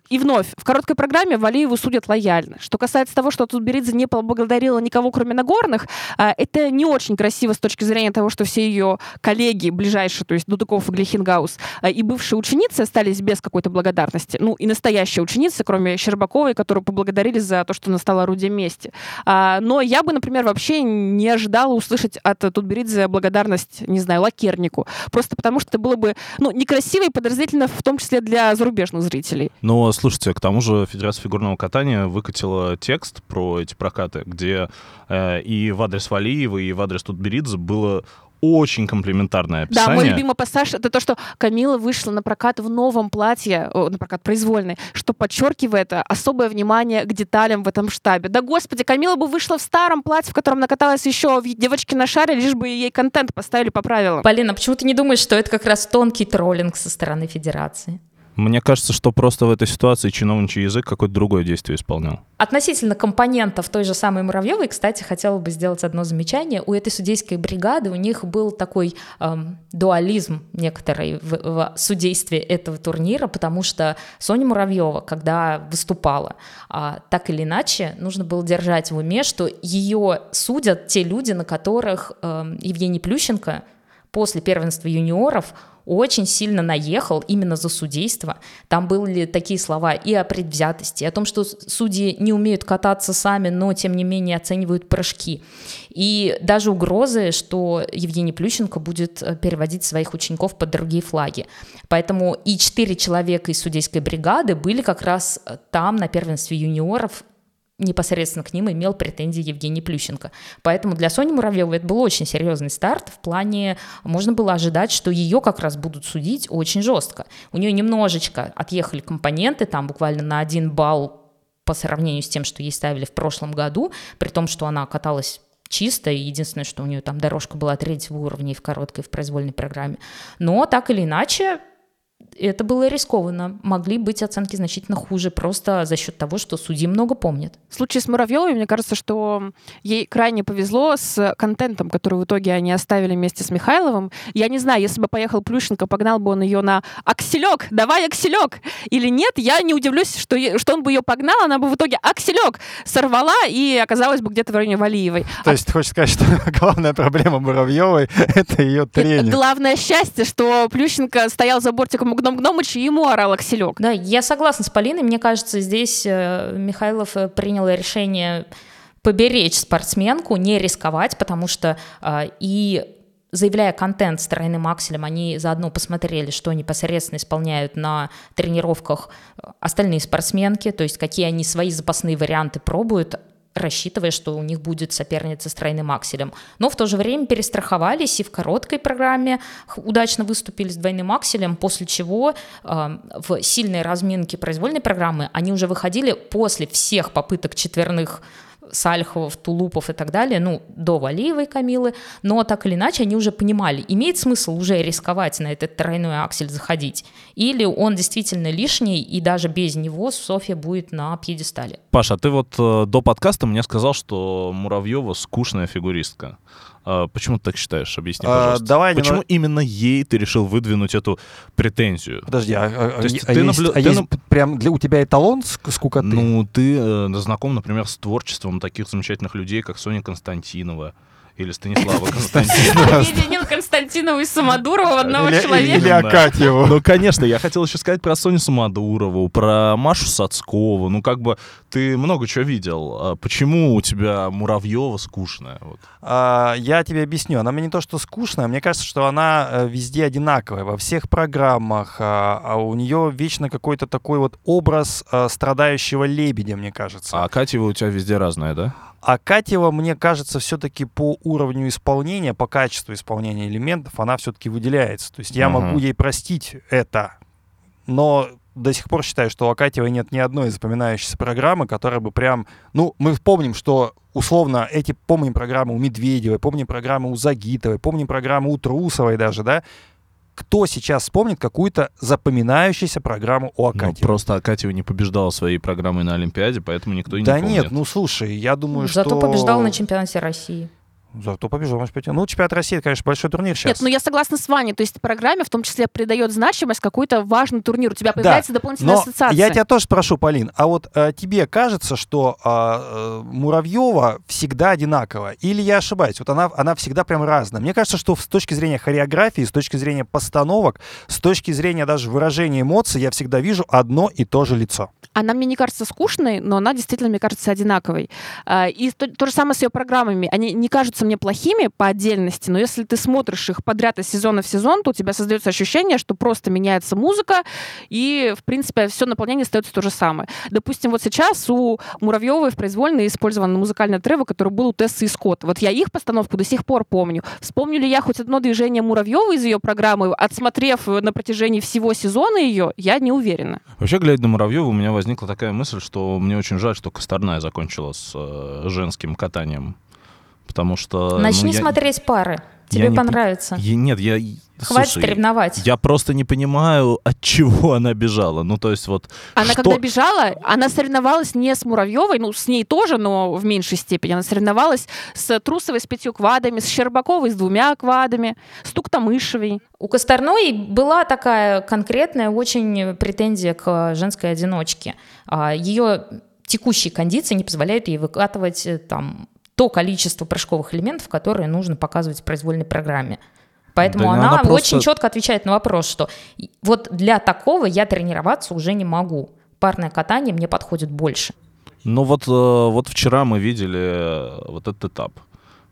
И вновь, в короткой программе Валиеву судят лояльно. Что касается того, что Тутберидзе не поблагодарила никого, кроме Нагорных, а, это не очень красиво с точки зрения того, что все ее коллеги ближайшие, то есть Дудуков и Глихенгаус, а, и бывшие ученицы остались без какой-то благодарности. Ну, и настоящие ученицы, кроме Щербаковой, которую поблагодарили за то, что она стала орудием мести. А, Но я бы, например, вообще не ожидала услышать от Тутберидзе благодарность, не знаю, лакернику. Просто потому что это было бы, ну, некрасиво и подозрительно, в том числе для зарубежных зрителей. Но, слушайте, к тому же Федерация фигурного катания выкатила текст про эти прокаты, где э, и в адрес Валиева, и в адрес Тутберидзе было очень комплиментарное Да, описание. мой любимый пассаж это то, что Камила вышла на прокат в новом платье, о, на прокат произвольный, что подчеркивает особое внимание к деталям в этом штабе. Да господи, Камила бы вышла в старом платье, в котором накаталась еще в девочке на шаре, лишь бы ей контент поставили по правилам. Полина, почему ты не думаешь, что это как раз тонкий троллинг со стороны Федерации? Мне кажется, что просто в этой ситуации чиновничий язык какое-то другое действие исполнял. Относительно компонентов той же самой Муравьевой, кстати, хотела бы сделать одно замечание. У этой судейской бригады у них был такой эм, дуализм некоторый в, в судействе этого турнира, потому что Соня Муравьева, когда выступала, а, так или иначе, нужно было держать в уме, что ее судят те люди, на которых эм, Евгений Плющенко после первенства юниоров очень сильно наехал именно за судейство. Там были такие слова и о предвзятости, и о том, что судьи не умеют кататься сами, но тем не менее оценивают прыжки. И даже угрозы, что Евгений Плющенко будет э, переводить своих учеников под другие флаги. Поэтому и четыре человека из судейской бригады были как раз э, там на первенстве юниоров непосредственно к ним имел претензии Евгений Плющенко. Поэтому для Сони Муравьевой это был очень серьезный старт. В плане можно было ожидать, что ее как раз будут судить очень жестко. У нее немножечко отъехали компоненты, там буквально на один балл по сравнению с тем, что ей ставили в прошлом году, при том, что она каталась чисто, и единственное, что у нее там дорожка была третьего уровня и в короткой, и в произвольной программе. Но так или иначе, это было рискованно. Могли быть оценки значительно хуже, просто за счет того, что судьи много помнят. В случае с Муравьевой, мне кажется, что ей крайне повезло с контентом, который в итоге они оставили вместе с Михайловым. Я не знаю, если бы поехал Плющенко, погнал бы он ее на «Акселек, давай Акселек!» или нет, я не удивлюсь, что, что он бы ее погнал, она бы в итоге «Акселек!» сорвала и оказалась бы где-то в районе Валиевой. То есть ты хочешь сказать, что главная проблема Муравьевой — это ее тренер? Главное счастье, что Плющенко стоял за бортиком Гном Гномыч, ему орал Акселек. Да, я согласна с Полиной. Мне кажется, здесь э, Михайлов э, принял решение поберечь спортсменку, не рисковать, потому что э, и заявляя контент с тройным акселем, они заодно посмотрели, что непосредственно исполняют на тренировках э, остальные спортсменки, то есть какие они свои запасные варианты пробуют, рассчитывая, что у них будет соперница с тройным акселем. Но в то же время перестраховались и в короткой программе удачно выступили с двойным акселем, после чего э, в сильной разминке произвольной программы они уже выходили после всех попыток четверных Сальховов, Тулупов и так далее, ну, до Валиевой Камилы, но так или иначе они уже понимали, имеет смысл уже рисковать на этот тройной аксель заходить, или он действительно лишний, и даже без него Софья будет на пьедестале. Паша, ты вот э, до подкаста мне сказал, что Муравьева скучная фигуристка. А почему ты так считаешь? Объясни, А, пожалуйста. давай Почему немного- именно ей ты решил выдвинуть эту претензию? Подожди, а, а- То есть а ты есть, наблю- а ты есть наб- прям для у тебя эталон ск- скукоты? Ну, ты э, знаком, например, с творчеством таких замечательных людей, как Соня Константинова Или Станислава Константинова. Объединил Константинова и Самодурова в одного Или- человека. Или Да. Акатьеву. Ну, конечно, я хотел еще сказать про Соню Самодурову, про Машу Сацкову. Ну, как бы ты много чего видел. А Почему у тебя Муравьева скучная? А, Я тебе объясню. Она мне не то, что скучная, мне кажется, что она э, везде одинаковая, во всех программах. а а у нее вечно какой-то такой вот образ э, страдающего лебедя, мне кажется. А Катева у тебя везде разная, да? А Катева, мне кажется, все-таки по уровню исполнения, по качеству исполнения элементов, она все-таки выделяется. То есть я Мгм. могу ей простить это, но до сих пор считаю, что у Акатьевой нет ни одной запоминающейся программы, которая бы прям... Ну, мы помним, что условно эти... Помним программы у Медведевой, помним программы у Загитовой, помним программы у Трусовой даже, да? Кто сейчас вспомнит какую-то запоминающуюся программу у Ну, Акатьевой? просто Акатьева не побеждала своей программой на Олимпиаде, поэтому никто и не да помнит. нет, ну слушай, я думаю, Зато что... побеждал на чемпионате России. Зато побежал на чемпионате. Ну, чемпионат России, это, конечно, большой турнир сейчас. Нет, ну я согласна с Ваней. То есть программе в том числе придает значимость какой-то важный турнир. У тебя появляется дополнительная Но ассоциация. я тебя тоже спрошу, Полин, а вот э, тебе кажется, что а, э, Муравьева всегда одинаковая? Или я ошибаюсь? Вот она, она всегда прям разная. Мне кажется, что с точки зрения хореографии, с точки зрения постановок, с точки зрения даже выражения эмоций, я всегда вижу одно и то же лицо. Она мне не кажется скучной, но она действительно, мне кажется, одинаковой. А, И то, то же самое с ее программами. Они не кажутся мне плохими по отдельности, но если ты смотришь их подряд из сезона в сезон, то у тебя создается ощущение, что просто меняется музыка, и, в принципе, все наполнение остается то же самое. Допустим, вот сейчас у Муравьевой в произвольной использован музыкальный тревел, который был у Тессы и Скотта. Вот я их постановку до сих пор помню. Вспомню ли я хоть одно движение Муравьевой из ее программы, отсмотрев на протяжении всего сезона ее, я не уверена. Вообще, глядя на Муравьева, у меня возникла такая мысль, что мне очень жаль, что Косторная закончила с э, женским катанием. Потому что... ну, Начни я- смотреть пары. Тебе не пон- понравится. Я- нет, я... Хватит слушай, ревновать. Я просто не понимаю, от чего она бежала. Ну, то есть вот... Она что- когда бежала, она соревновалась не с Муравьевой, ну, с ней тоже, но в меньшей степени. Она соревновалась с Трусовой с пятью квадами, с Щербаковой с двумя квадами, с Туктамышевой. У Косторной была такая конкретная очень претензия к женской одиночке. А, Ее текущие кондиции не позволяют ей выкатывать э, там то количество прыжковых элементов, которые нужно показывать в произвольной программе. Поэтому Да она, она просто- очень четко отвечает на вопрос, что вот для такого я тренироваться уже не могу. Парное катание мне подходит больше. Ну вот, э, вот вчера мы видели э, вот этот этап.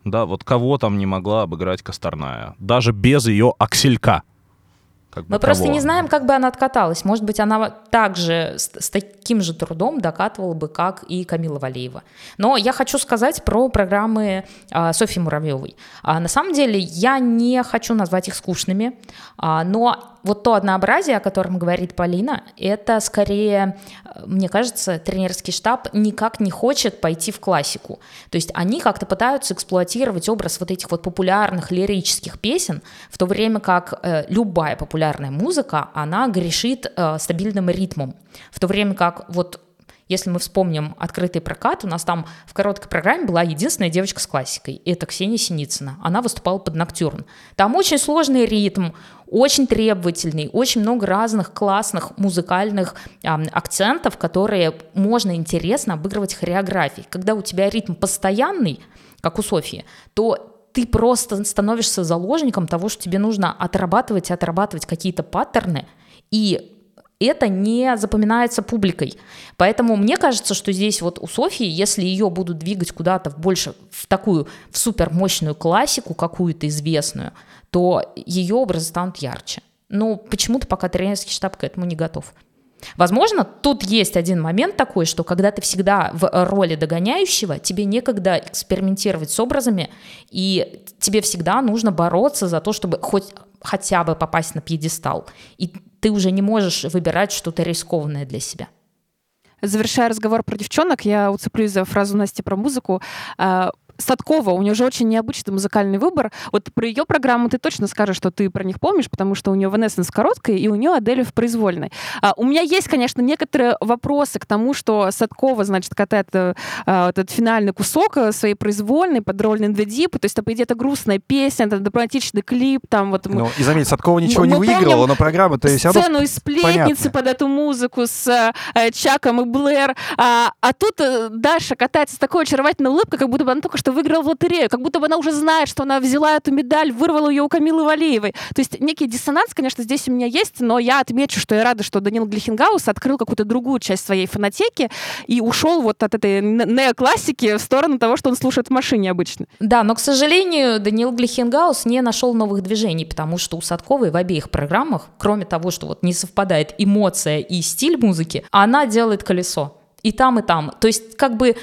Да, вот кого там не могла обыграть Косторная. Даже без ее акселька. Как бы Мы просто кого? не знаем, как бы она откаталась. Может быть, она также с, с таким же трудом докатывала бы, как и Камила Валеева. Но я хочу сказать про программы а, Софьи Муравьевой. А, на самом деле, я не хочу назвать их скучными, а, но вот то однообразие, о котором говорит Полина, это скорее, мне кажется, тренерский штаб никак не хочет пойти в классику. То есть они как-то пытаются эксплуатировать образ вот этих вот популярных лирических песен, в то время как э, любая популярная музыка, она грешит э, стабильным ритмом. В то время как вот если мы вспомним открытый прокат, у нас там в короткой программе была единственная девочка с классикой. Это Ксения Синицына. Она выступала под Ноктюрн. Там очень сложный ритм, очень требовательный, очень много разных классных музыкальных ам, акцентов, которые можно интересно обыгрывать в хореографии. Когда у тебя ритм постоянный, как у Софьи, то ты просто становишься заложником того, что тебе нужно отрабатывать и отрабатывать какие-то паттерны, и это не запоминается публикой. Поэтому мне кажется, что здесь вот у Софьи, если ее будут двигать куда-то в больше в такую, в супер мощную классику какую-то известную, то ее образы станут ярче. Но почему-то пока тренерский штаб к этому не готов. Возможно, тут есть один момент такой, что когда ты всегда в роли догоняющего, тебе некогда экспериментировать с образами, и тебе всегда нужно бороться за то, чтобы хоть хотя бы попасть на пьедестал. И ты уже не можешь выбирать что-то рискованное для себя. Завершая разговор про девчонок, я уцеплюсь за фразу Насти про музыку. Садкова, у нее же очень необычный музыкальный выбор. Вот про ее программу ты точно скажешь, что ты про них помнишь, потому что у нее Венессенс короткая, и у нее Адель в произвольной. А, у меня есть, конечно, некоторые вопросы к тому, что Садкова, значит, катает э, а, этот финальный кусок э, своей произвольной под роль Deep. То есть, это, по идее, это грустная песня, это драматичный клип, там вот... Ну, и заметь, Садкова ничего не помним выигрывала, но программа то есть сцену из сплетницы понятно. под эту музыку с э, Чаком и Блэр. А, а тут э, Даша катается с такой очаровательной улыбкой, как будто бы она только что будто выиграла в лотерею, как будто бы она уже знает, что она взяла эту медаль, вырвала ее у Камилы Валеевой. То есть некий диссонанс, конечно, здесь у меня есть, но я отмечу, что я рада, что Данил Глихенгаус открыл какую-то другую часть своей фонотеки и ушел вот от этой не- неоклассики в сторону того, что он слушает в машине обычно. Да, но, к сожалению, Даниил Глихенгаус не нашел новых движений, потому что у Садковой в обеих программах, кроме того, что вот не совпадает эмоция и стиль музыки, она делает колесо. И там, и там. То есть, как бы, э,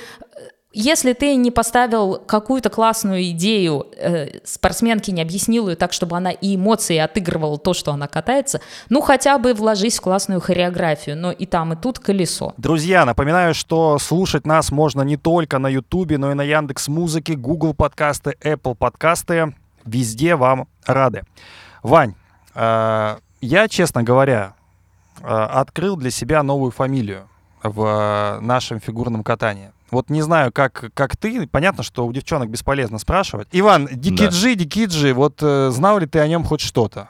если ты не поставил какую-то классную идею, э, спортсменке не объяснил ее так, чтобы она и эмоции отыгрывала то, что она катается, ну хотя бы вложись в классную хореографию, но и там, и тут колесо. Друзья, напоминаю, что слушать нас можно не только на Ютубе, но и на Яндекс Музыке, Google подкасты, Apple подкасты. Везде вам рады. Вань, э, я, честно говоря, э, открыл для себя новую фамилию в э, нашем фигурном катании. Вот не знаю, как, как ты. Понятно, что у девчонок бесполезно спрашивать. Иван, Дикиджи, Дикиджи, вот э, знал ли ты о нем хоть что-то?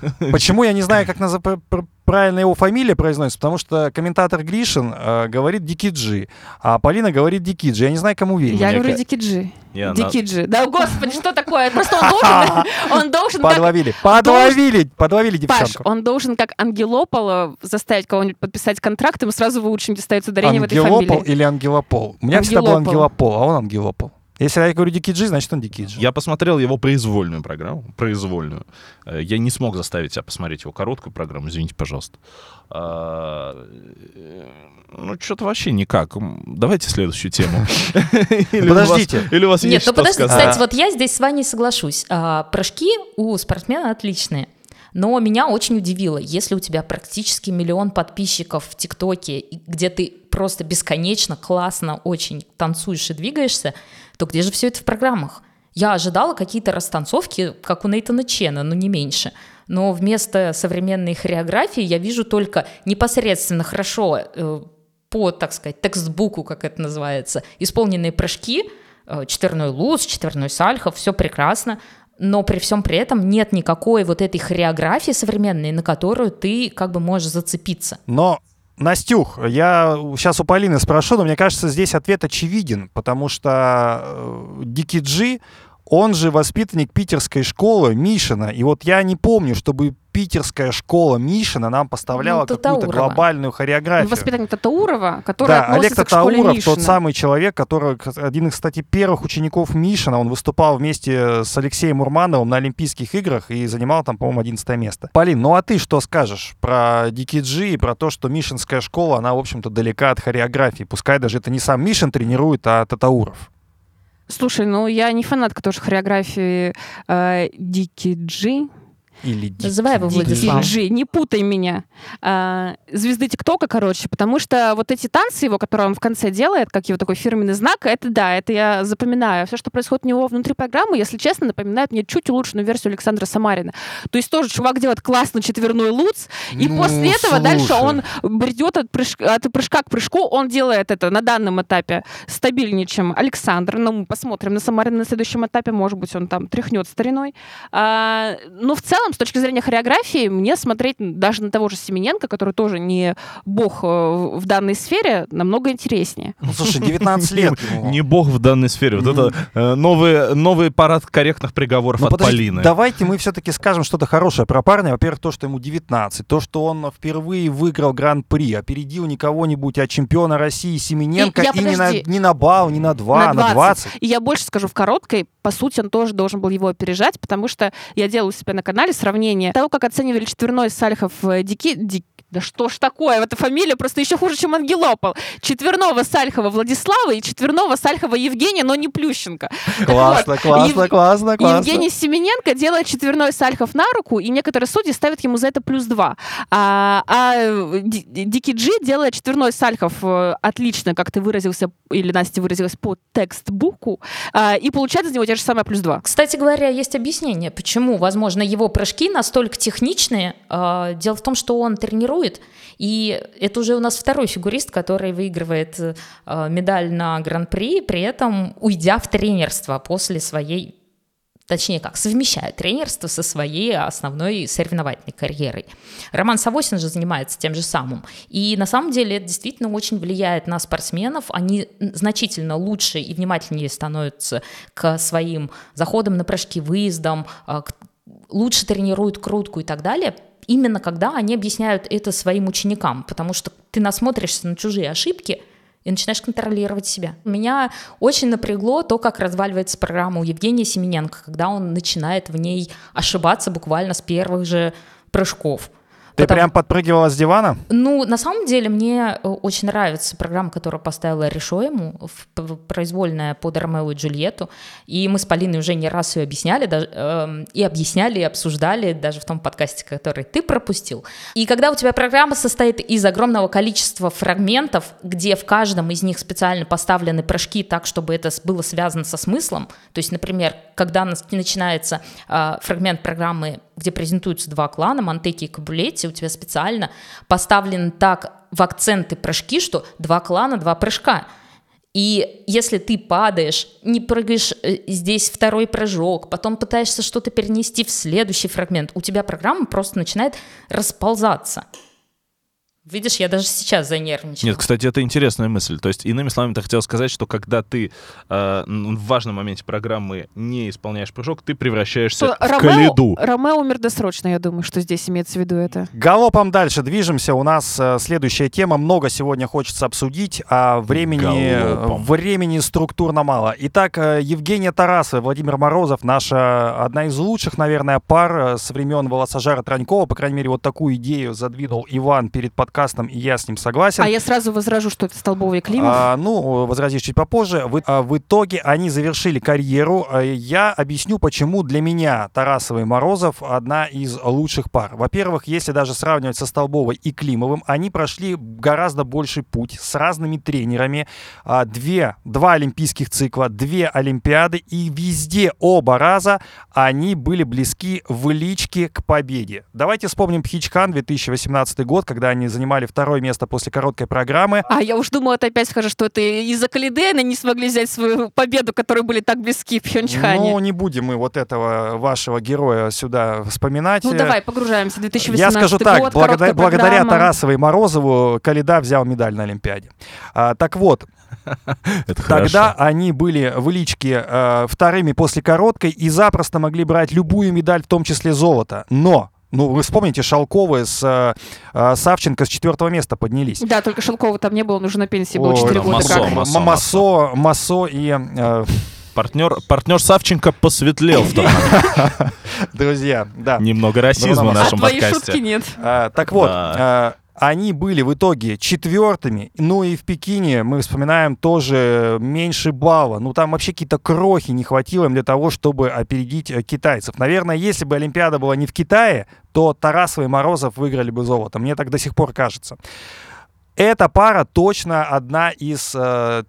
Почему я не знаю, как пр- правильно его фамилия произносится? Потому что комментатор Гришин э, говорит Дикиджи, а Полина говорит Дикиджи. Я не знаю, кому верить. Я Мне говорю ка- Дикиджи. Я Дикиджи. Да, господи, что такое? Просто он должен, он должен как Подловили, подловили, подловили Паш, девчонку. он должен как ангелопола заставить кого-нибудь подписать контракт, ему сразу выучим, где ставится ударение в этой Ангелопол фамилии. или ангелопол? У меня всегда был Ангелопол. ангелопол, а он ангелопол. Если я говорю Дикиджи, значит он Дикиджи. Я посмотрел его произвольную программу, произвольную. Э, Я не смог заставить себя посмотреть его короткую программу, извините, пожалуйста. А, э, Ну, что-то вообще никак. Давайте следующую тему. Подождите. Или у вас Нет, есть ну что подожди, сказать? кстати, вот я здесь с вами соглашусь. А, прыжки у спортсмена отличные. Но меня очень удивило, если у тебя практически миллион подписчиков в ТикТоке, где ты просто бесконечно, классно, очень танцуешь и двигаешься, то где же все это в программах? Я ожидала какие-то растанцовки, как у Нейтана Чена, но не меньше. Но вместо современной хореографии я вижу только непосредственно хорошо э, по, так сказать, текстбуку, как это называется, исполненные прыжки, э, четверной луз, четверной сальхов, все прекрасно, но при всем при этом нет никакой вот этой хореографии современной, на которую ты как бы можешь зацепиться. Но, Настюх, я сейчас у Полины спрошу, но мне кажется, здесь ответ очевиден, потому что э, Дикий Джи, он же воспитанник питерской школы Мишина, и вот я не помню, чтобы питерская школа Мишина нам поставляла Ну, какую-то глобальную хореографию. Воспитанник Татаурова, который Да, Олег Татауров, тот самый человек, который один из, кстати, первых учеников Мишина, он выступал вместе с Алексеем Урмановым на Олимпийских играх и занимал там, по-моему, 11 место. Полин, ну а ты что скажешь про Дикиджи и про то, что Мишинская школа, она, в общем-то, далека от хореографии? Пускай даже это не сам Мишин тренирует, а Татауров. Слушай, ну я не фанатка тоже хореографии э, Дики Джи. Или Дики- Называй его Владислав. Джи. Джи, не путай меня. А, звезды ТикТока, короче, потому что вот эти танцы его, которые он в конце делает, как его такой фирменный знак, это да, это я запоминаю. Все, что происходит у него внутри программы, если честно, напоминает мне чуть улучшенную версию Александра Самарина. То есть тоже чувак делает классный четверной луц, и Ну, после этого дальше он бредет от, прыжка, от прыжка к прыжку, он делает это на данном этапе стабильнее, чем Александр. Ну, мы посмотрим на Самарина на следующем этапе, может быть, он там тряхнет стариной. А, но в целом, с точки зрения хореографии, мне смотреть даже на того же Семененко, который тоже не бог э, в данной сфере, намного интереснее. Ну, слушай, 19 лет. Не бог в данной сфере. Вот это э, новый, новый парад корректных приговоров Ну, от Полины. Давайте мы все-таки скажем что-то хорошее про парня. Во-первых, то, что ему 19, то, что он впервые выиграл гран-при, опередил не кого-нибудь, а чемпиона России Семененко И- не, на, бал, не на 2, На на 20. И я больше скажу в короткой, по сути, он тоже должен был его опережать, потому что я делаю у себя на канале сравнение. Того, как оценивали четверной Сальхов э, Дики... Да что ж такое? Эта фамилия просто еще хуже, чем Ангелопол. Четверного Сальхова Владислава и четверного Сальхова Евгения, но не Плющенко. Классно, вот, классно, Ев- классно, классно. Евгений Семененко делает четверной Сальхов на руку, и некоторые судьи ставят ему за это плюс два. А, а э, Ди- Дики Джи делает четверной Сальхов э, отлично, как ты выразился, или Настя выразилась, по текстбуку, а, и получает за него те же самые плюс два. Кстати говоря, есть объяснение, почему, возможно, его прыжки настолько техничные. А, Дело в том, что он тренирует, и это уже у нас второй фигурист, который выигрывает э, медаль на Гран-при, при этом уйдя в тренерство после своей точнее как, совмещают тренерство со своей основной соревновательной карьерой. Роман Савосин же занимается тем же самым. И на самом деле это действительно очень влияет на спортсменов. Они значительно лучше и внимательнее становятся к своим заходам на прыжки, выездам, а, лучше тренируют крутку и так далее, именно когда они объясняют это своим ученикам, потому что ты насмотришься на чужие ошибки – и начинаешь контролировать себя. Меня очень напрягло то, как разваливается программа у Евгения Семененко, когда он начинает в ней ошибаться буквально с первых же прыжков. Ты Потому... прям подпрыгивала с дивана? Ну, на самом деле, мне э, очень нравится программа, которую поставила Решо ему, произвольная под Ромео и Джульетту. И мы с Полиной уже не раз ее объясняли, даже, э, и объясняли, и обсуждали, даже в том подкасте, который ты пропустил. И когда у тебя программа состоит из огромного количества фрагментов, где в каждом из них специально поставлены прыжки так, чтобы это было связано со смыслом, то есть, например, когда начинается э, фрагмент программы, где презентуются два клана, Монтеки и Кабулетти, у тебя специально поставлены так в акценты прыжки, что два клана, два прыжка. И если ты падаешь, не прыгаешь э, здесь второй прыжок, потом пытаешься что-то перенести в следующий фрагмент, у тебя программа просто начинает расползаться. Видишь, я даже сейчас занервничал. Нет, кстати, это интересная мысль. То есть, иными словами, ты хотел сказать, что когда ты э, в важном моменте программы не исполняешь прыжок, ты превращаешься что, в Ромео, каледу. Ромео умер досрочно, я думаю, что здесь имеется в виду это. Галопом дальше движемся. У нас э, следующая тема. Много сегодня хочется обсудить, а времени, времени структурно мало. Итак, э, Евгения Тарасова, Владимир Морозов, наша одна из лучших, наверное, пар э, с времен волосожара Транькова. По крайней мере, вот такую идею задвинул Иван перед подкастом подкастом, и я с ним согласен. А я сразу возражу, что это столбовый Климов. А, ну, возразишь чуть попозже. В, а, в итоге они завершили карьеру. А, я объясню, почему для меня Тарасовый и Морозов одна из лучших пар. Во-первых, если даже сравнивать со Столбовой и Климовым, они прошли гораздо больший путь с разными тренерами. А, две, два олимпийских цикла, две Олимпиады, и везде оба раза они были близки в личке к победе. Давайте вспомним Пхичкан 2018 год, когда они занимались занимали второе место после короткой программы. А я уж думала, ты опять скажешь, что это из-за Калидена не смогли взять свою победу, которые были так близки в Пхенчхане. Ну, не будем мы вот этого вашего героя сюда вспоминать. Ну, давай, погружаемся. 2018 Я скажу так, год, благодаря, благодаря Тарасовой и Морозову Калида взял медаль на Олимпиаде. А, так вот, Это Тогда хорошо. они были в личке э, вторыми после короткой и запросто могли брать любую медаль, в том числе золото. Но ну, вы вспомните, Шалковы с э, э, Савченко с четвертого места поднялись. Да, только Шалкова там не было, он уже на пенсии был 4 года. Массо, как. Массо, Массо, Массо и... Э, партнер, партнер Савченко посветлел в том Друзья, да. Немного расизма в нашем подкасте. А твоей шутки нет. А, так вот, а, они были в итоге четвертыми. Ну и в Пекине мы вспоминаем тоже меньше балла. Ну там вообще какие-то крохи не хватило им для того, чтобы опередить э, китайцев. Наверное, если бы Олимпиада была не в Китае, то Тарасов и Морозов выиграли бы золото. Мне так до сих пор кажется. Эта пара точно одна из э,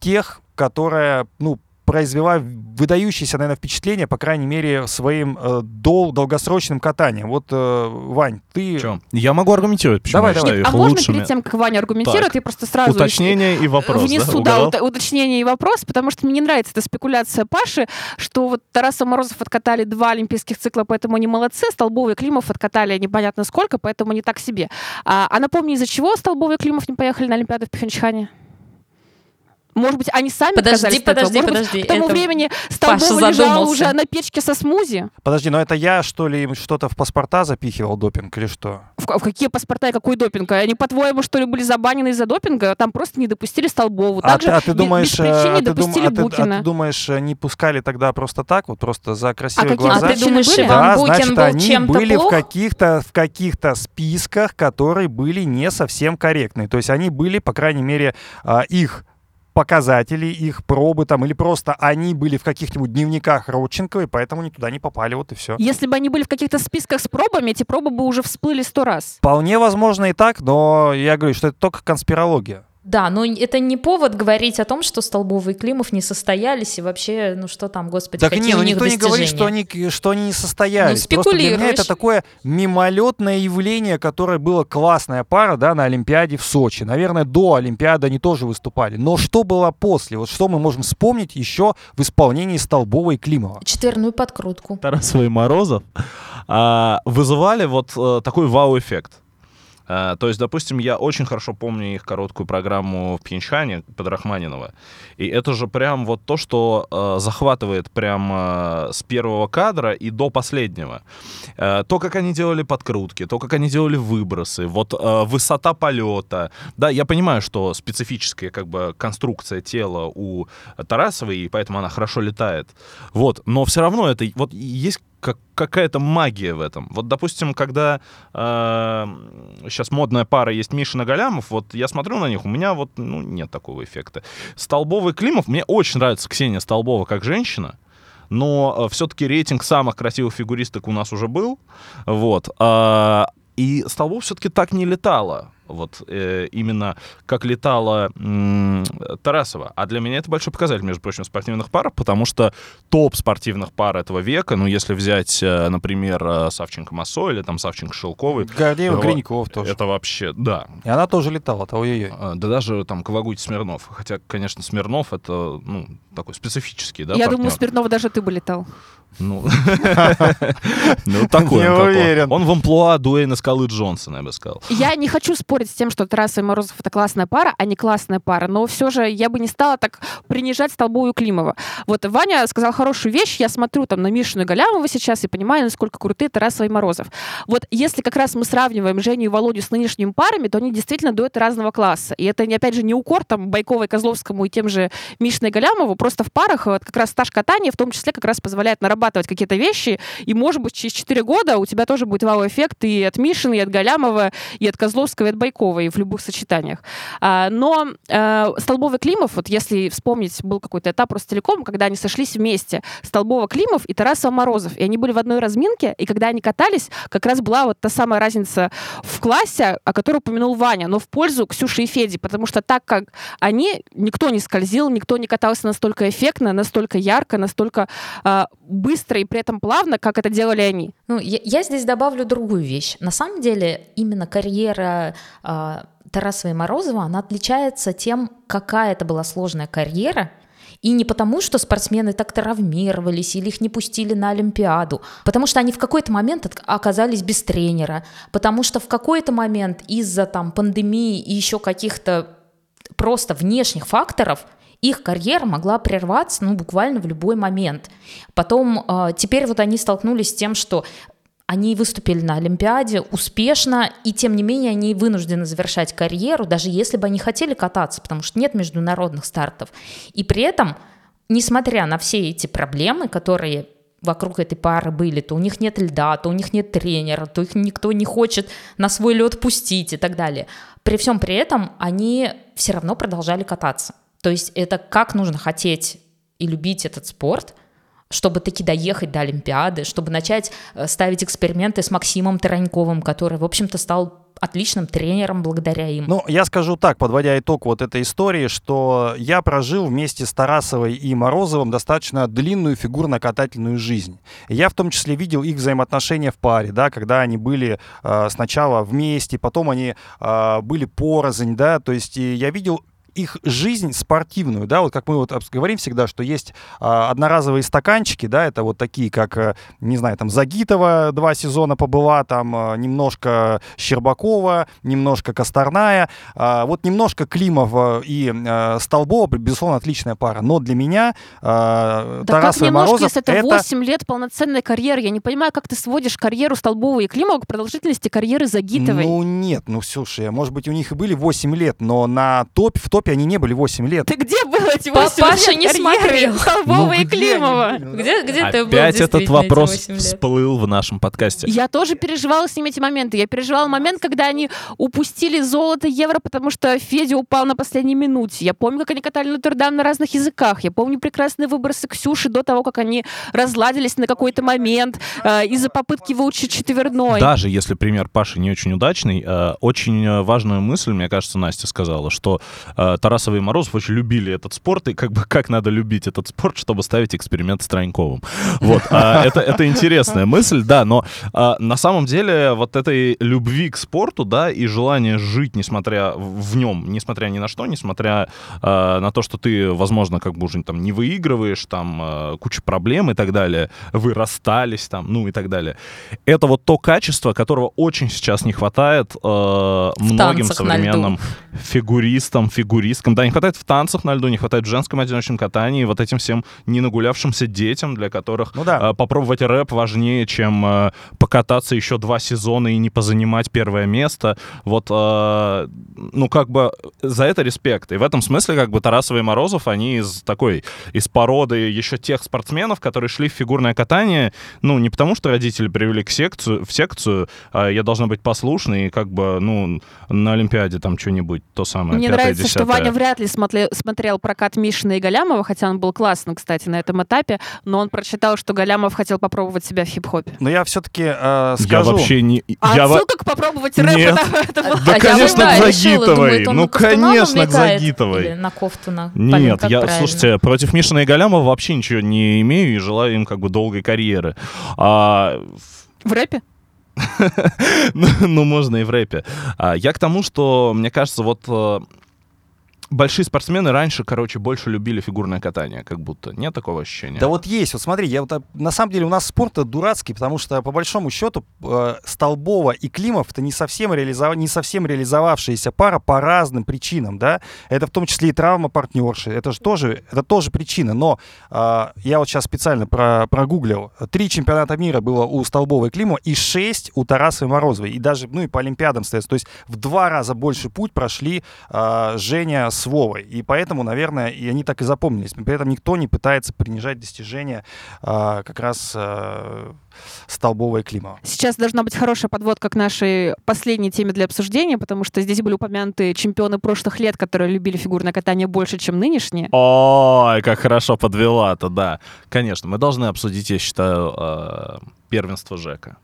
тех, которая, ну, произвела выдающееся, наверное, впечатление, по крайней мере, своим э, дол долгосрочным катанием. Вот, э, Вань, ты... Чем? Я могу аргументировать, почему давай, я давай. Нет, а можно перед тем, как Ваня аргументирует, так. я просто сразу... Уточнение и вопрос, внесу, да? да, уточнение и вопрос, потому что мне не нравится эта спекуляция Паши, что вот Тараса Морозов откатали два олимпийских цикла, поэтому они молодцы, Столбов и Климов откатали непонятно сколько, поэтому не так себе. А, а напомни, из-за чего Столбов и Климов не поехали на Олимпиаду в Пхенчхане? Может быть, они сами подожди, подожди, Может подожди. Быть, к тому это времени Столбов лежал уже на печке со смузи. Подожди, но это я, что ли, им что-то в паспорта запихивал допинг или что? В, в какие паспорта и какой допинг? Они, по-твоему, что ли, были забанены из-за допинга? Там просто не допустили Столбову. А Также а ты думаешь, без а допустили дум. А ты, а ты думаешь, не пускали тогда просто так, вот просто за красивые а глаза? А ты думаешь, были? Иван да, Букин значит, был они чем-то были плох? в каких-то в каких-то списках, которые были не совсем корректные. То есть они были, по крайней мере, а, их показатели, их пробы там, или просто они были в каких-нибудь дневниках Родченковой, поэтому они туда не попали, вот и все. Если бы они были в каких-то списках с пробами, эти пробы бы уже всплыли сто раз. Вполне возможно и так, но я говорю, что это только конспирология. Да, но это не повод говорить о том, что Столбовый и Климов не состоялись, и вообще, ну что там, господи, Так какие не, у ну них никто не говорит, что они, что они не состоялись. Ну, Просто для меня это такое мимолетное явление, которое было классная пара, да, на Олимпиаде в Сочи. Наверное, до Олимпиады они тоже выступали. Но что было после? Вот что мы можем вспомнить еще в исполнении Столбова и Климова? Четверную подкрутку. Тарасова и Морозов а, вызывали вот э, такой вау-эффект. А, то есть, допустим, я очень хорошо помню их короткую программу в Пьянчхане под Рахманинова. И это же прям вот то, что э, захватывает прям э, с первого кадра и до последнего. То, как они делали подкрутки, то, как они делали выбросы, вот высота полета. Да, я понимаю, что специфическая как бы конструкция тела у Тарасовой, и поэтому она хорошо летает. Вот, но все равно это вот есть как, какая-то магия в этом. Вот, допустим, когда сейчас модная пара есть Мишин и Галямов, вот я смотрю на них, у меня вот ну, нет такого эффекта. Столбовый Климов, мне очень нравится Ксения Столбова как женщина, но все-таки рейтинг самых красивых фигуристок у нас уже был, вот. а, и Столбов все-таки так не летала. Вот э, именно как летала м, Тарасова. А для меня это большой показатель, между прочим, спортивных пар, потому что топ спортивных пар этого века, ну, если взять, э, например, э, Савченко Массо или там Савченко Шелковый, Гордеев, это- Гриньков тоже. это вообще, да. И она тоже летала-то, ой-ой-ой. А, Да даже там Кавагути Смирнов. Хотя, конечно, Смирнов это, ну, такой специфический, да, Я партнер. думаю, Смирнова даже ты бы летал. Ну, ну, такой Не он какой. уверен. Он в амплуа Дуэйна Скалы Джонсона, я бы сказал. Я не хочу спорить с тем, что Тараса и Морозов это классная пара, а не классная пара, но все же я бы не стала так принижать Столбову и Климова. Вот Ваня сказал хорошую вещь, я смотрю там на Мишину и Галямова сейчас и понимаю, насколько крутые Тарасова и Морозов. Вот если как раз мы сравниваем Женю и Володю с нынешними парами, то они действительно дуэты разного класса. И это, не- опять же, не укор там Байковой, Козловскому и тем же Мишиной и Галямову, просто в парах вот, как раз стаж катания в том числе как раз позволяет нарабатывать какие-то вещи, и, может быть, через 4 года у тебя тоже будет вау-эффект и от Мишины, и от Галямова, и от Козловского, и от Байковой в любых сочетаниях. А, но э, Столбов и Климов, вот если вспомнить, был какой-то этап Ростелеком, когда они сошлись вместе, Столбова Климов и Тарасова Морозов, и они были в одной разминке, и когда они катались, как раз была вот та самая разница в классе, о которой упомянул Ваня, но в пользу Ксюши и Феди, потому что так как они, никто не скользил, никто не катался настолько эффектно, настолько ярко, настолько а, быстро и при этом плавно, как это делали они. Ну, я, я здесь добавлю другую вещь. На самом деле, именно карьера а, Тарасова и Морозова, она отличается тем, какая это была сложная карьера, и не потому, что спортсмены так травмировались или их не пустили на Олимпиаду, потому что они в какой-то момент оказались без тренера, потому что в какой-то момент из-за там пандемии и еще каких-то просто внешних факторов их карьера могла прерваться, ну, буквально в любой момент. Потом, э, теперь вот они столкнулись с тем, что они выступили на Олимпиаде успешно, и тем не менее они вынуждены завершать карьеру, даже если бы они хотели кататься, потому что нет международных стартов. И при этом, несмотря на все эти проблемы, которые вокруг этой пары были, то у них нет льда, то у них нет тренера, то их никто не хочет на свой лед пустить и так далее. При всем при этом они все равно продолжали кататься. То есть это как нужно хотеть и любить этот спорт, чтобы таки доехать до Олимпиады, чтобы начать э, ставить эксперименты с Максимом Тараньковым, который, в общем-то, стал отличным тренером благодаря им. Ну, я скажу так, подводя итог вот этой истории, что я прожил вместе с Тарасовой и Морозовым достаточно длинную фигурно-катательную жизнь. Я в том числе видел их взаимоотношения в паре, да, когда они были э, сначала вместе, потом они э, были порознь, да, то есть я видел их жизнь спортивную, да, вот как мы вот говорим всегда, что есть а, одноразовые стаканчики, да, это вот такие, как, э, не знаю, там Загитова два сезона побыла, там э, немножко Щербакова, немножко Косторная, а, вот немножко Климова и э, Столбова, безусловно, отличная пара, но для меня э, Да Тарасов как немножко, Морозов если это 8 лет полноценной карьеры? Я не понимаю, как ты сводишь карьеру Столбова и Климова к продолжительности карьеры Загитовой. Ну нет, ну слушай, может быть у них и были 8 лет, но на топ, в топе Европе они не были 8 лет. Ты где был эти Па- 8 Паша лет не смотрел. Столбова Ну, и Климова? Где, где ты был Опять этот вопрос всплыл в нашем подкасте. Я тоже переживала с ними эти моменты. Я переживала момент, когда они упустили золото евро, потому что Федя упал на последней минуте. Я помню, как они катали Нотр-Дам на разных языках. Я помню прекрасные выбросы Ксюши до того, как они разладились на какой-то момент э, из-за попытки выучить четверной. Даже если пример Паши не очень удачный, э, очень важную мысль, мне кажется, Настя сказала, что э, Тарасова и Морозов очень любили этот спорт, и как бы как надо любить этот спорт, чтобы ставить эксперимент с Троньковым. Вот, а, это, это интересная мысль, да, но а, на самом деле вот этой любви к спорту, да, и желание жить, несмотря в нем, несмотря ни на что, несмотря а, на то, что ты, возможно, как бы уже там не выигрываешь, там а, куча проблем и так далее, вы расстались там, ну и так далее. Это вот то качество, которого очень сейчас не хватает э, многим современным фигуристам, фигуристкам. Да, не хватает в танцах на льду, не хватает в женском одиночном катании, вот этим всем не нагулявшимся детям, для которых Ну да. э, попробовать рэп важнее, чем э, покататься еще два сезона и не позанимать первое место. Вот, э, ну, как бы за это респект. И в этом смысле, как бы, Тарасов и Морозов, они из такой, из породы еще тех спортсменов, которые шли в фигурное катание, ну, не потому что родители привели к секцию, в секцию, а я должна быть послушной и как бы, ну, на Олимпиаде там что-нибудь, то самое, Мне пятое, нравится, что десятое. Ваня вряд ли смотрел, смотрел прокат Мишина и Галямова, хотя он был классным, кстати, на этом этапе, но он прочитал, что Галямов хотел попробовать себя в хип-хопе. Но я все-таки Я скажу... вообще не... А я отсылка к попробовать рэп, Нет. это, это было- Да, А я конечно, к Загитовой. Ну, на конечно, к? Загитовой. Или на Ковтуна? Полин, Нет, я, правильно? слушайте, против Мишина и Галямова вообще ничего не имею и желаю им как бы долгой карьеры. А, в рэпе? ну, ну, можно и в рэпе. А, я к тому, что, мне кажется, вот э, большие спортсмены раньше, короче, больше любили фигурное катание, как будто. Нет такого ощущения? Да вот есть, вот смотри, я вот, а, на самом деле у нас спорт дурацкий, потому что по большому счету э, Столбова и Климов это не совсем, реализов... не совсем реализовавшаяся пара по разным причинам, да, это в том числе и травма партнерши, это же тоже, это тоже причина, но э, я вот сейчас специально про, прогуглил, три чемпионата мира было у Столбова и Климова и шесть у Тарасовой и Морозовой, и даже, ну и по Олимпиадам, соответственно, то есть в два раза больше путь прошли э, Женя с Вовой, и поэтому, наверное, и они так и запомнились, при этом никто не пытается принижать достижения а, как раз а, Столбова и Климова. Сейчас должна быть хорошая подводка к нашей последней теме для обсуждения, потому что здесь были упомянуты чемпионы прошлых лет, которые любили фигурное катание больше, чем нынешние. Ой, как хорошо подвела-то, да. Конечно, мы должны обсудить, я считаю, э, первенство Жека.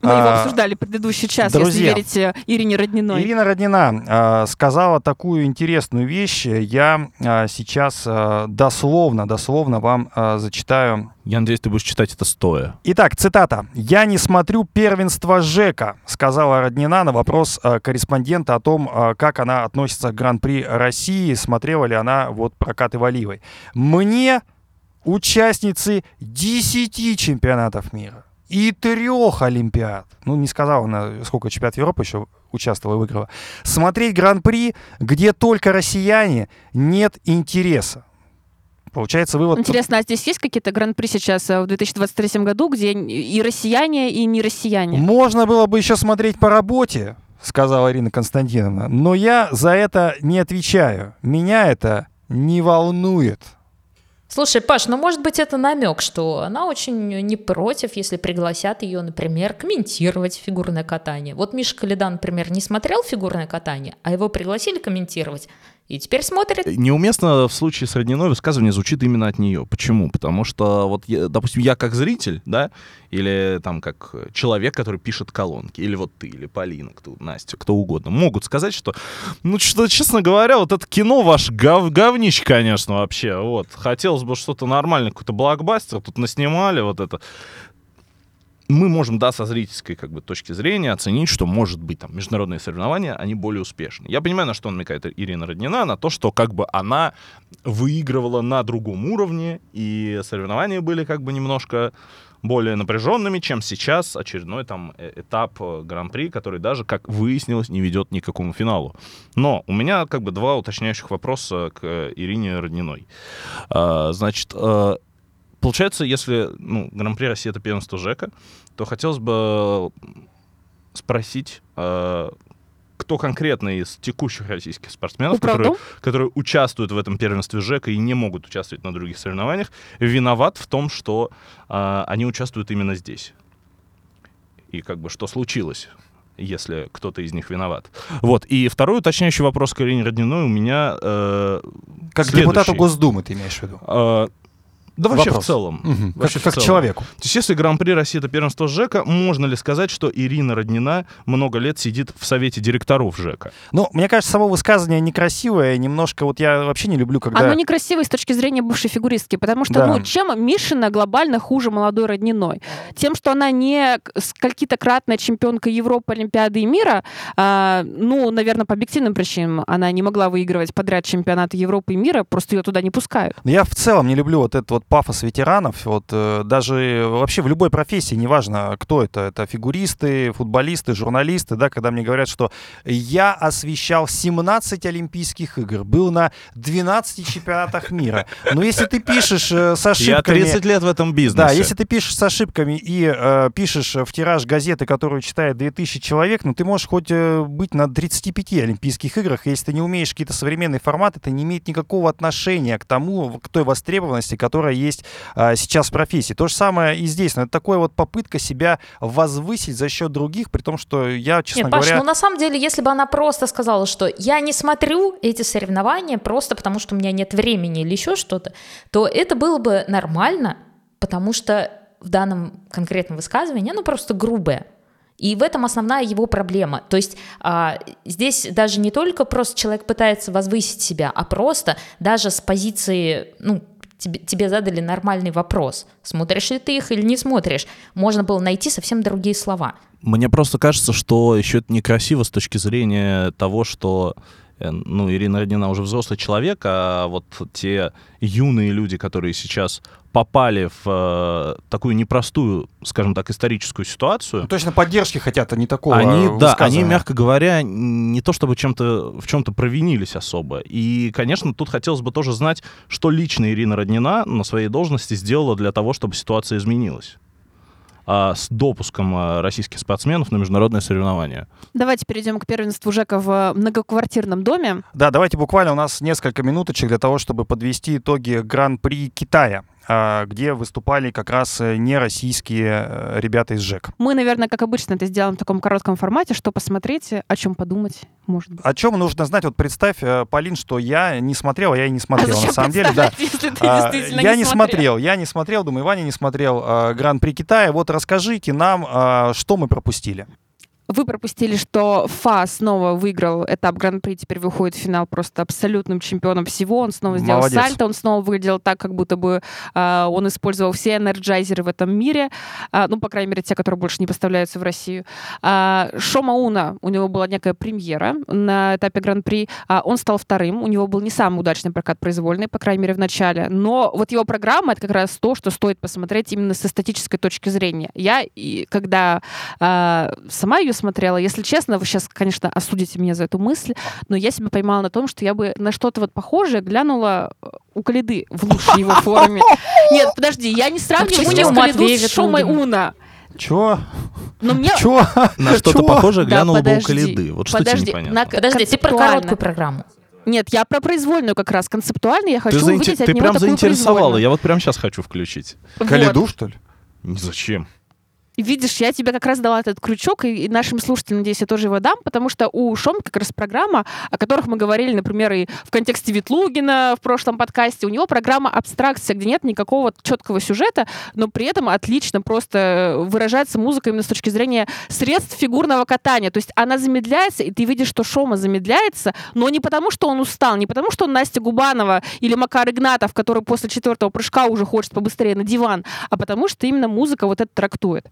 Мы его А, обсуждали предыдущий час, друзья, если верить э, Ирине Родниной. Ирина Роднина а, сказала такую интересную вещь. Я а, сейчас дословно, дословно вам зачитаю Я надеюсь, ты будешь читать это стоя. Итак, цитата. «Я не смотрю первенство Жека», сказала Роднина на вопрос корреспондента о том, как она относится к Гран-при России, смотрела ли она вот прокаты Валивой. «Мне, участницы 10 чемпионатов мира и трех Олимпиад, ну, не сказала она, сколько чемпионат Европы еще участвовала и выиграла, смотреть Гран-при, где только россияне, нет интереса». Получается вывод... Интересно, а здесь есть какие-то гран-при сейчас э, в 2023 году, где и россияне, и не россияне? Можно было бы еще смотреть по работе, сказала Ирина Константиновна, но я за это не отвечаю. Меня это не волнует. Слушай, Паш, ну может быть это намек, что она очень не против, если пригласят ее, например, комментировать фигурное катание. Вот Миша Калидан, например, не смотрел фигурное катание, а его пригласили комментировать, и теперь смотрит. Неуместно в случае с Родниной высказывание звучит именно от нее. Почему? Потому что, вот, я- допустим, я как зритель, да, или там как человек, который пишет колонки, или вот ты, или Полина, кто, Настя, кто угодно, могут сказать, что, ну, что, честно говоря, вот это кино ваш гов, говнище, конечно, вообще, вот. Хотелось бы что-то нормальное, какой-то блокбастер, тут наснимали вот это мы можем, да, со зрительской как бы, точки зрения оценить, что, может быть, там, международные соревнования, они более успешны. Я понимаю, на что намекает Ирина Роднина, на то, что как бы она выигрывала на другом уровне, и соревнования были как бы немножко более напряженными, чем сейчас очередной там э- этап э, Гран-при, который даже, как выяснилось, не ведет ни к какому финалу. Но у меня как бы два уточняющих вопроса к э, Ирине Родниной. А, Значит, получается, если ну, Гран-при России это первенство Жека, то хотелось бы спросить, э, кто конкретно из текущих российских спортсменов, Оправдал? которые, которые участвуют в этом первенстве ЖЭКа и не могут участвовать на других соревнованиях, виноват в том, что а, они участвуют именно здесь. И как бы что случилось если кто-то из них виноват. Вот. И второй уточняющий вопрос к Ирине Родниной у меня э, Как следующий. депутату Госдумы ты имеешь в виду? Э, да вообще Вопрос. в целом. Как, Вообще в как целом. человеку. То есть если Гран-при России это первенство ЖЭКа, можно ли сказать, что Ирина Роднина много лет сидит в совете директоров ЖЭКа? Ну, мне кажется, само высказывание некрасивое, немножко вот я вообще не люблю, когда... Оно некрасивое с точки зрения бывшей фигуристки, потому что, Да. ну, чем Мишина глобально хуже молодой родниной? Тем, что она не к- скольки-то-кратная чемпионка Европы, Олимпиады и мира, а, ну, наверное, по объективным причинам она не могла выигрывать подряд чемпионаты Европы и мира, просто ее туда не пускают. Но я в целом не люблю вот этот вот пафос ветеранов. Вот э, даже вообще в любой профессии, неважно, кто это, это фигуристы, футболисты, журналисты, да, когда мне говорят, что я освещал 17 Олимпийских игр, был на 12 чемпионатах мира. Но если ты пишешь э, с ошибками... лет в этом бизнесе. Да, если ты пишешь с ошибками и э, пишешь в тираж газеты, которую читает 2000 человек, ну ты можешь хоть э, быть на 35 Олимпийских играх, если ты не умеешь какие-то современные форматы, это не имеет никакого отношения к тому, к той востребованности, которая есть а, сейчас в профессии. То же самое и здесь. Но это такая вот попытка себя возвысить за счет других, при том, что я, честно Нет, Паш, говоря... ну на самом деле, если бы она просто сказала, что я не смотрю эти соревнования просто потому, что у меня нет времени или еще что-то, то это было бы нормально, потому что в данном конкретном высказывании оно просто грубое. И в этом основная его проблема. То есть а, здесь даже не только просто человек пытается возвысить себя, а просто даже с позиции, ну, тебе, тебе задали нормальный вопрос, смотришь ли ты их или не смотришь, можно было найти совсем другие слова. Мне просто кажется, что еще это некрасиво с точки зрения того, что ну, Ирина Роднина уже взрослый человек, а вот те юные люди, которые сейчас попали в э, такую непростую, скажем так, историческую ситуацию, Ну, точно поддержки хотят, а не такого они, да, они, мягко говоря, не то чтобы чем-то в чем-то провинились особо. И, конечно, тут хотелось бы тоже знать, что лично Ирина Роднина на своей должности сделала для того, чтобы ситуация изменилась а, с допуском а, российских спортсменов на международные соревнования. Давайте перейдем к первенству Жека в многоквартирном доме. Да, давайте буквально у нас несколько минуточек для того, чтобы подвести итоги Гран-при Китая, а, где выступали как раз э, не российские э, ребята из ЖЭК. Мы, наверное, как обычно, это сделаем в таком коротком формате, что посмотреть, о чем подумать, может быть. О чем нужно знать? Вот представь, э, Полин, что я не смотрел, а я и не смотрел. А на самом деле, да. если ты А, действительно я не не смотрел? смотрел, я не смотрел, думаю, Ваня не смотрел а, Гран-при Китая. Вот расскажите нам, а, что мы пропустили. Вы пропустили, что Фа снова выиграл этап Гран-при, теперь выходит в финал просто абсолютным чемпионом всего. Он снова сделал Молодец. сальто, он снова выглядел так, как будто бы а, он использовал все энерджайзеры в этом мире, А, ну, по крайней мере, те, которые больше не поставляются в Россию. А, Шома Уна, у него была некая премьера на этапе Гран-при, А, он стал вторым, у него был не самый удачный прокат произвольный, по крайней мере, в начале, но вот его программа — это как раз то, что стоит посмотреть именно с эстетической точки зрения. Я, и когда а, сама ее смотрела, если честно, вы сейчас, конечно, осудите меня за эту мысль, но я себя поймала на том, что я бы на что-то вот похожее глянула э, у Калиды в лучшей его форме. Нет, подожди, я не сравниваю почему сейчас Калиду с Ветлугина? Уна. Чё? Но мне... Чё? На что-то похожее глянула бы у Калиды. Вот что тебе подожди, непонятно. Подожди, ты про короткую программу. Нет, я про произвольную как раз. Концептуально я хочу Ты, заинте- увидеть от ты него прям такую заинтересовала. Я вот прям сейчас хочу включить. Вот. Калиду, что ли? Зачем? Видишь, я тебе как раз дала этот крючок, и, нашим слушателям, надеюсь, я тоже его дам, потому что у Шом как раз программа, о которых мы говорили, например, и в контексте Ветлугина в прошлом подкасте, у него программа абстракция, где нет никакого четкого сюжета, но при этом отлично просто выражается музыка именно с точки зрения средств фигурного катания. То есть она замедляется, и ты видишь, что Шома замедляется, но не потому, что он устал, не потому, что он Настя Губанова или Макар Игнатов, который после четвертого прыжка уже хочет побыстрее на диван, а потому что именно музыка вот это трактует.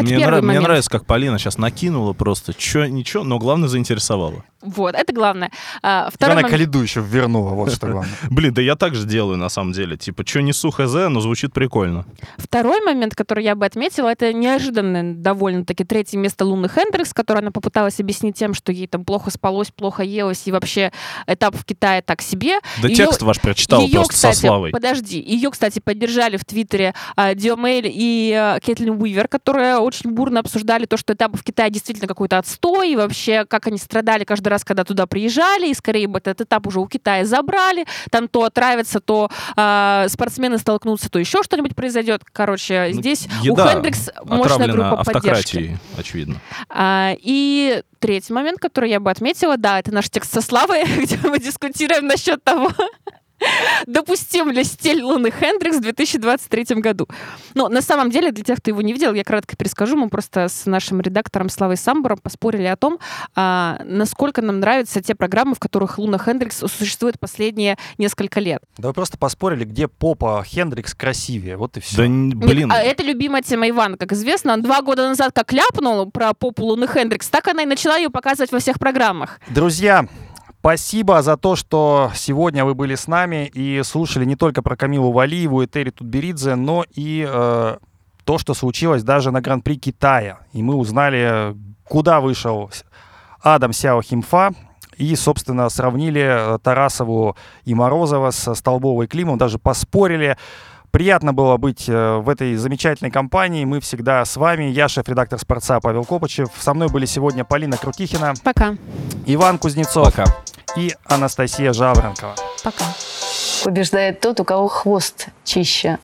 А мне, нрав- мне нравится, как Полина сейчас накинула просто. Чё, ничего, но главное заинтересовала. Вот, это главное. А, второй Она момент. Калиду еще вернула, вот что главное. Блин, да я так же делаю на самом деле. Типа, что несу хз, но звучит прикольно. Второй момент, который я бы отметила, это неожиданное довольно-таки третье место Луны Хендрикс, которое она попыталась объяснить тем, что ей там плохо спалось, плохо елось, и вообще этап в Китае так себе. Да Её- текст ваш прочитал Её, просто кстати, со Славой. Подожди, ее, кстати, поддержали в Твиттере а, Диомейль и а, Кэтлин Уивер, которая очень бурно обсуждали то, что этап в Китае действительно какой-то отстой, и вообще, как они страдали каждый раз, когда туда приезжали, и скорее бы этот этап уже у Китая забрали, там то отравятся, то э, спортсмены столкнутся, то еще что-нибудь произойдет. Короче, Ну, здесь у Хендрикс мощная группа поддержки. очевидно. А, и третий момент, который я бы отметила, да, это наш текст со Славой, где мы дискутируем насчет того, допустим ли стиль Луны Хендрикс в 2023 году. Но на самом деле, для тех, кто его не видел, я кратко перескажу, мы просто с нашим редактором Славой Самбуром поспорили о том, а, насколько нам нравятся те программы, в которых Луна Хендрикс существует последние несколько лет. Да вы просто поспорили, где попа Хендрикс красивее. Вот и все. Да, блин, Нет, а это любимая тема Ивана, как известно. Он два года назад как ляпнул про попу Луны Хендрикс, так она и начала ее показывать во всех программах. Друзья, спасибо за то, что сегодня вы были с нами и слушали не только про Камилу Валиеву и Терри Тутберидзе, но и э, то, что случилось даже на Гран-при Китая. И мы узнали, куда вышел с- Адам Сяо Химфа. И, собственно, сравнили э, Тарасову и Морозова со Столбовой Климом, даже поспорили. Приятно было быть э, в этой замечательной компании. Мы всегда с вами. Я шеф-редактор «Спорца» Павел Копычев. Со мной были сегодня Полина Крутихина, Пока. Иван Кузнецов пока. и Анастасия Жаворонкова. Пока. Побеждает тот, у кого хвост чище.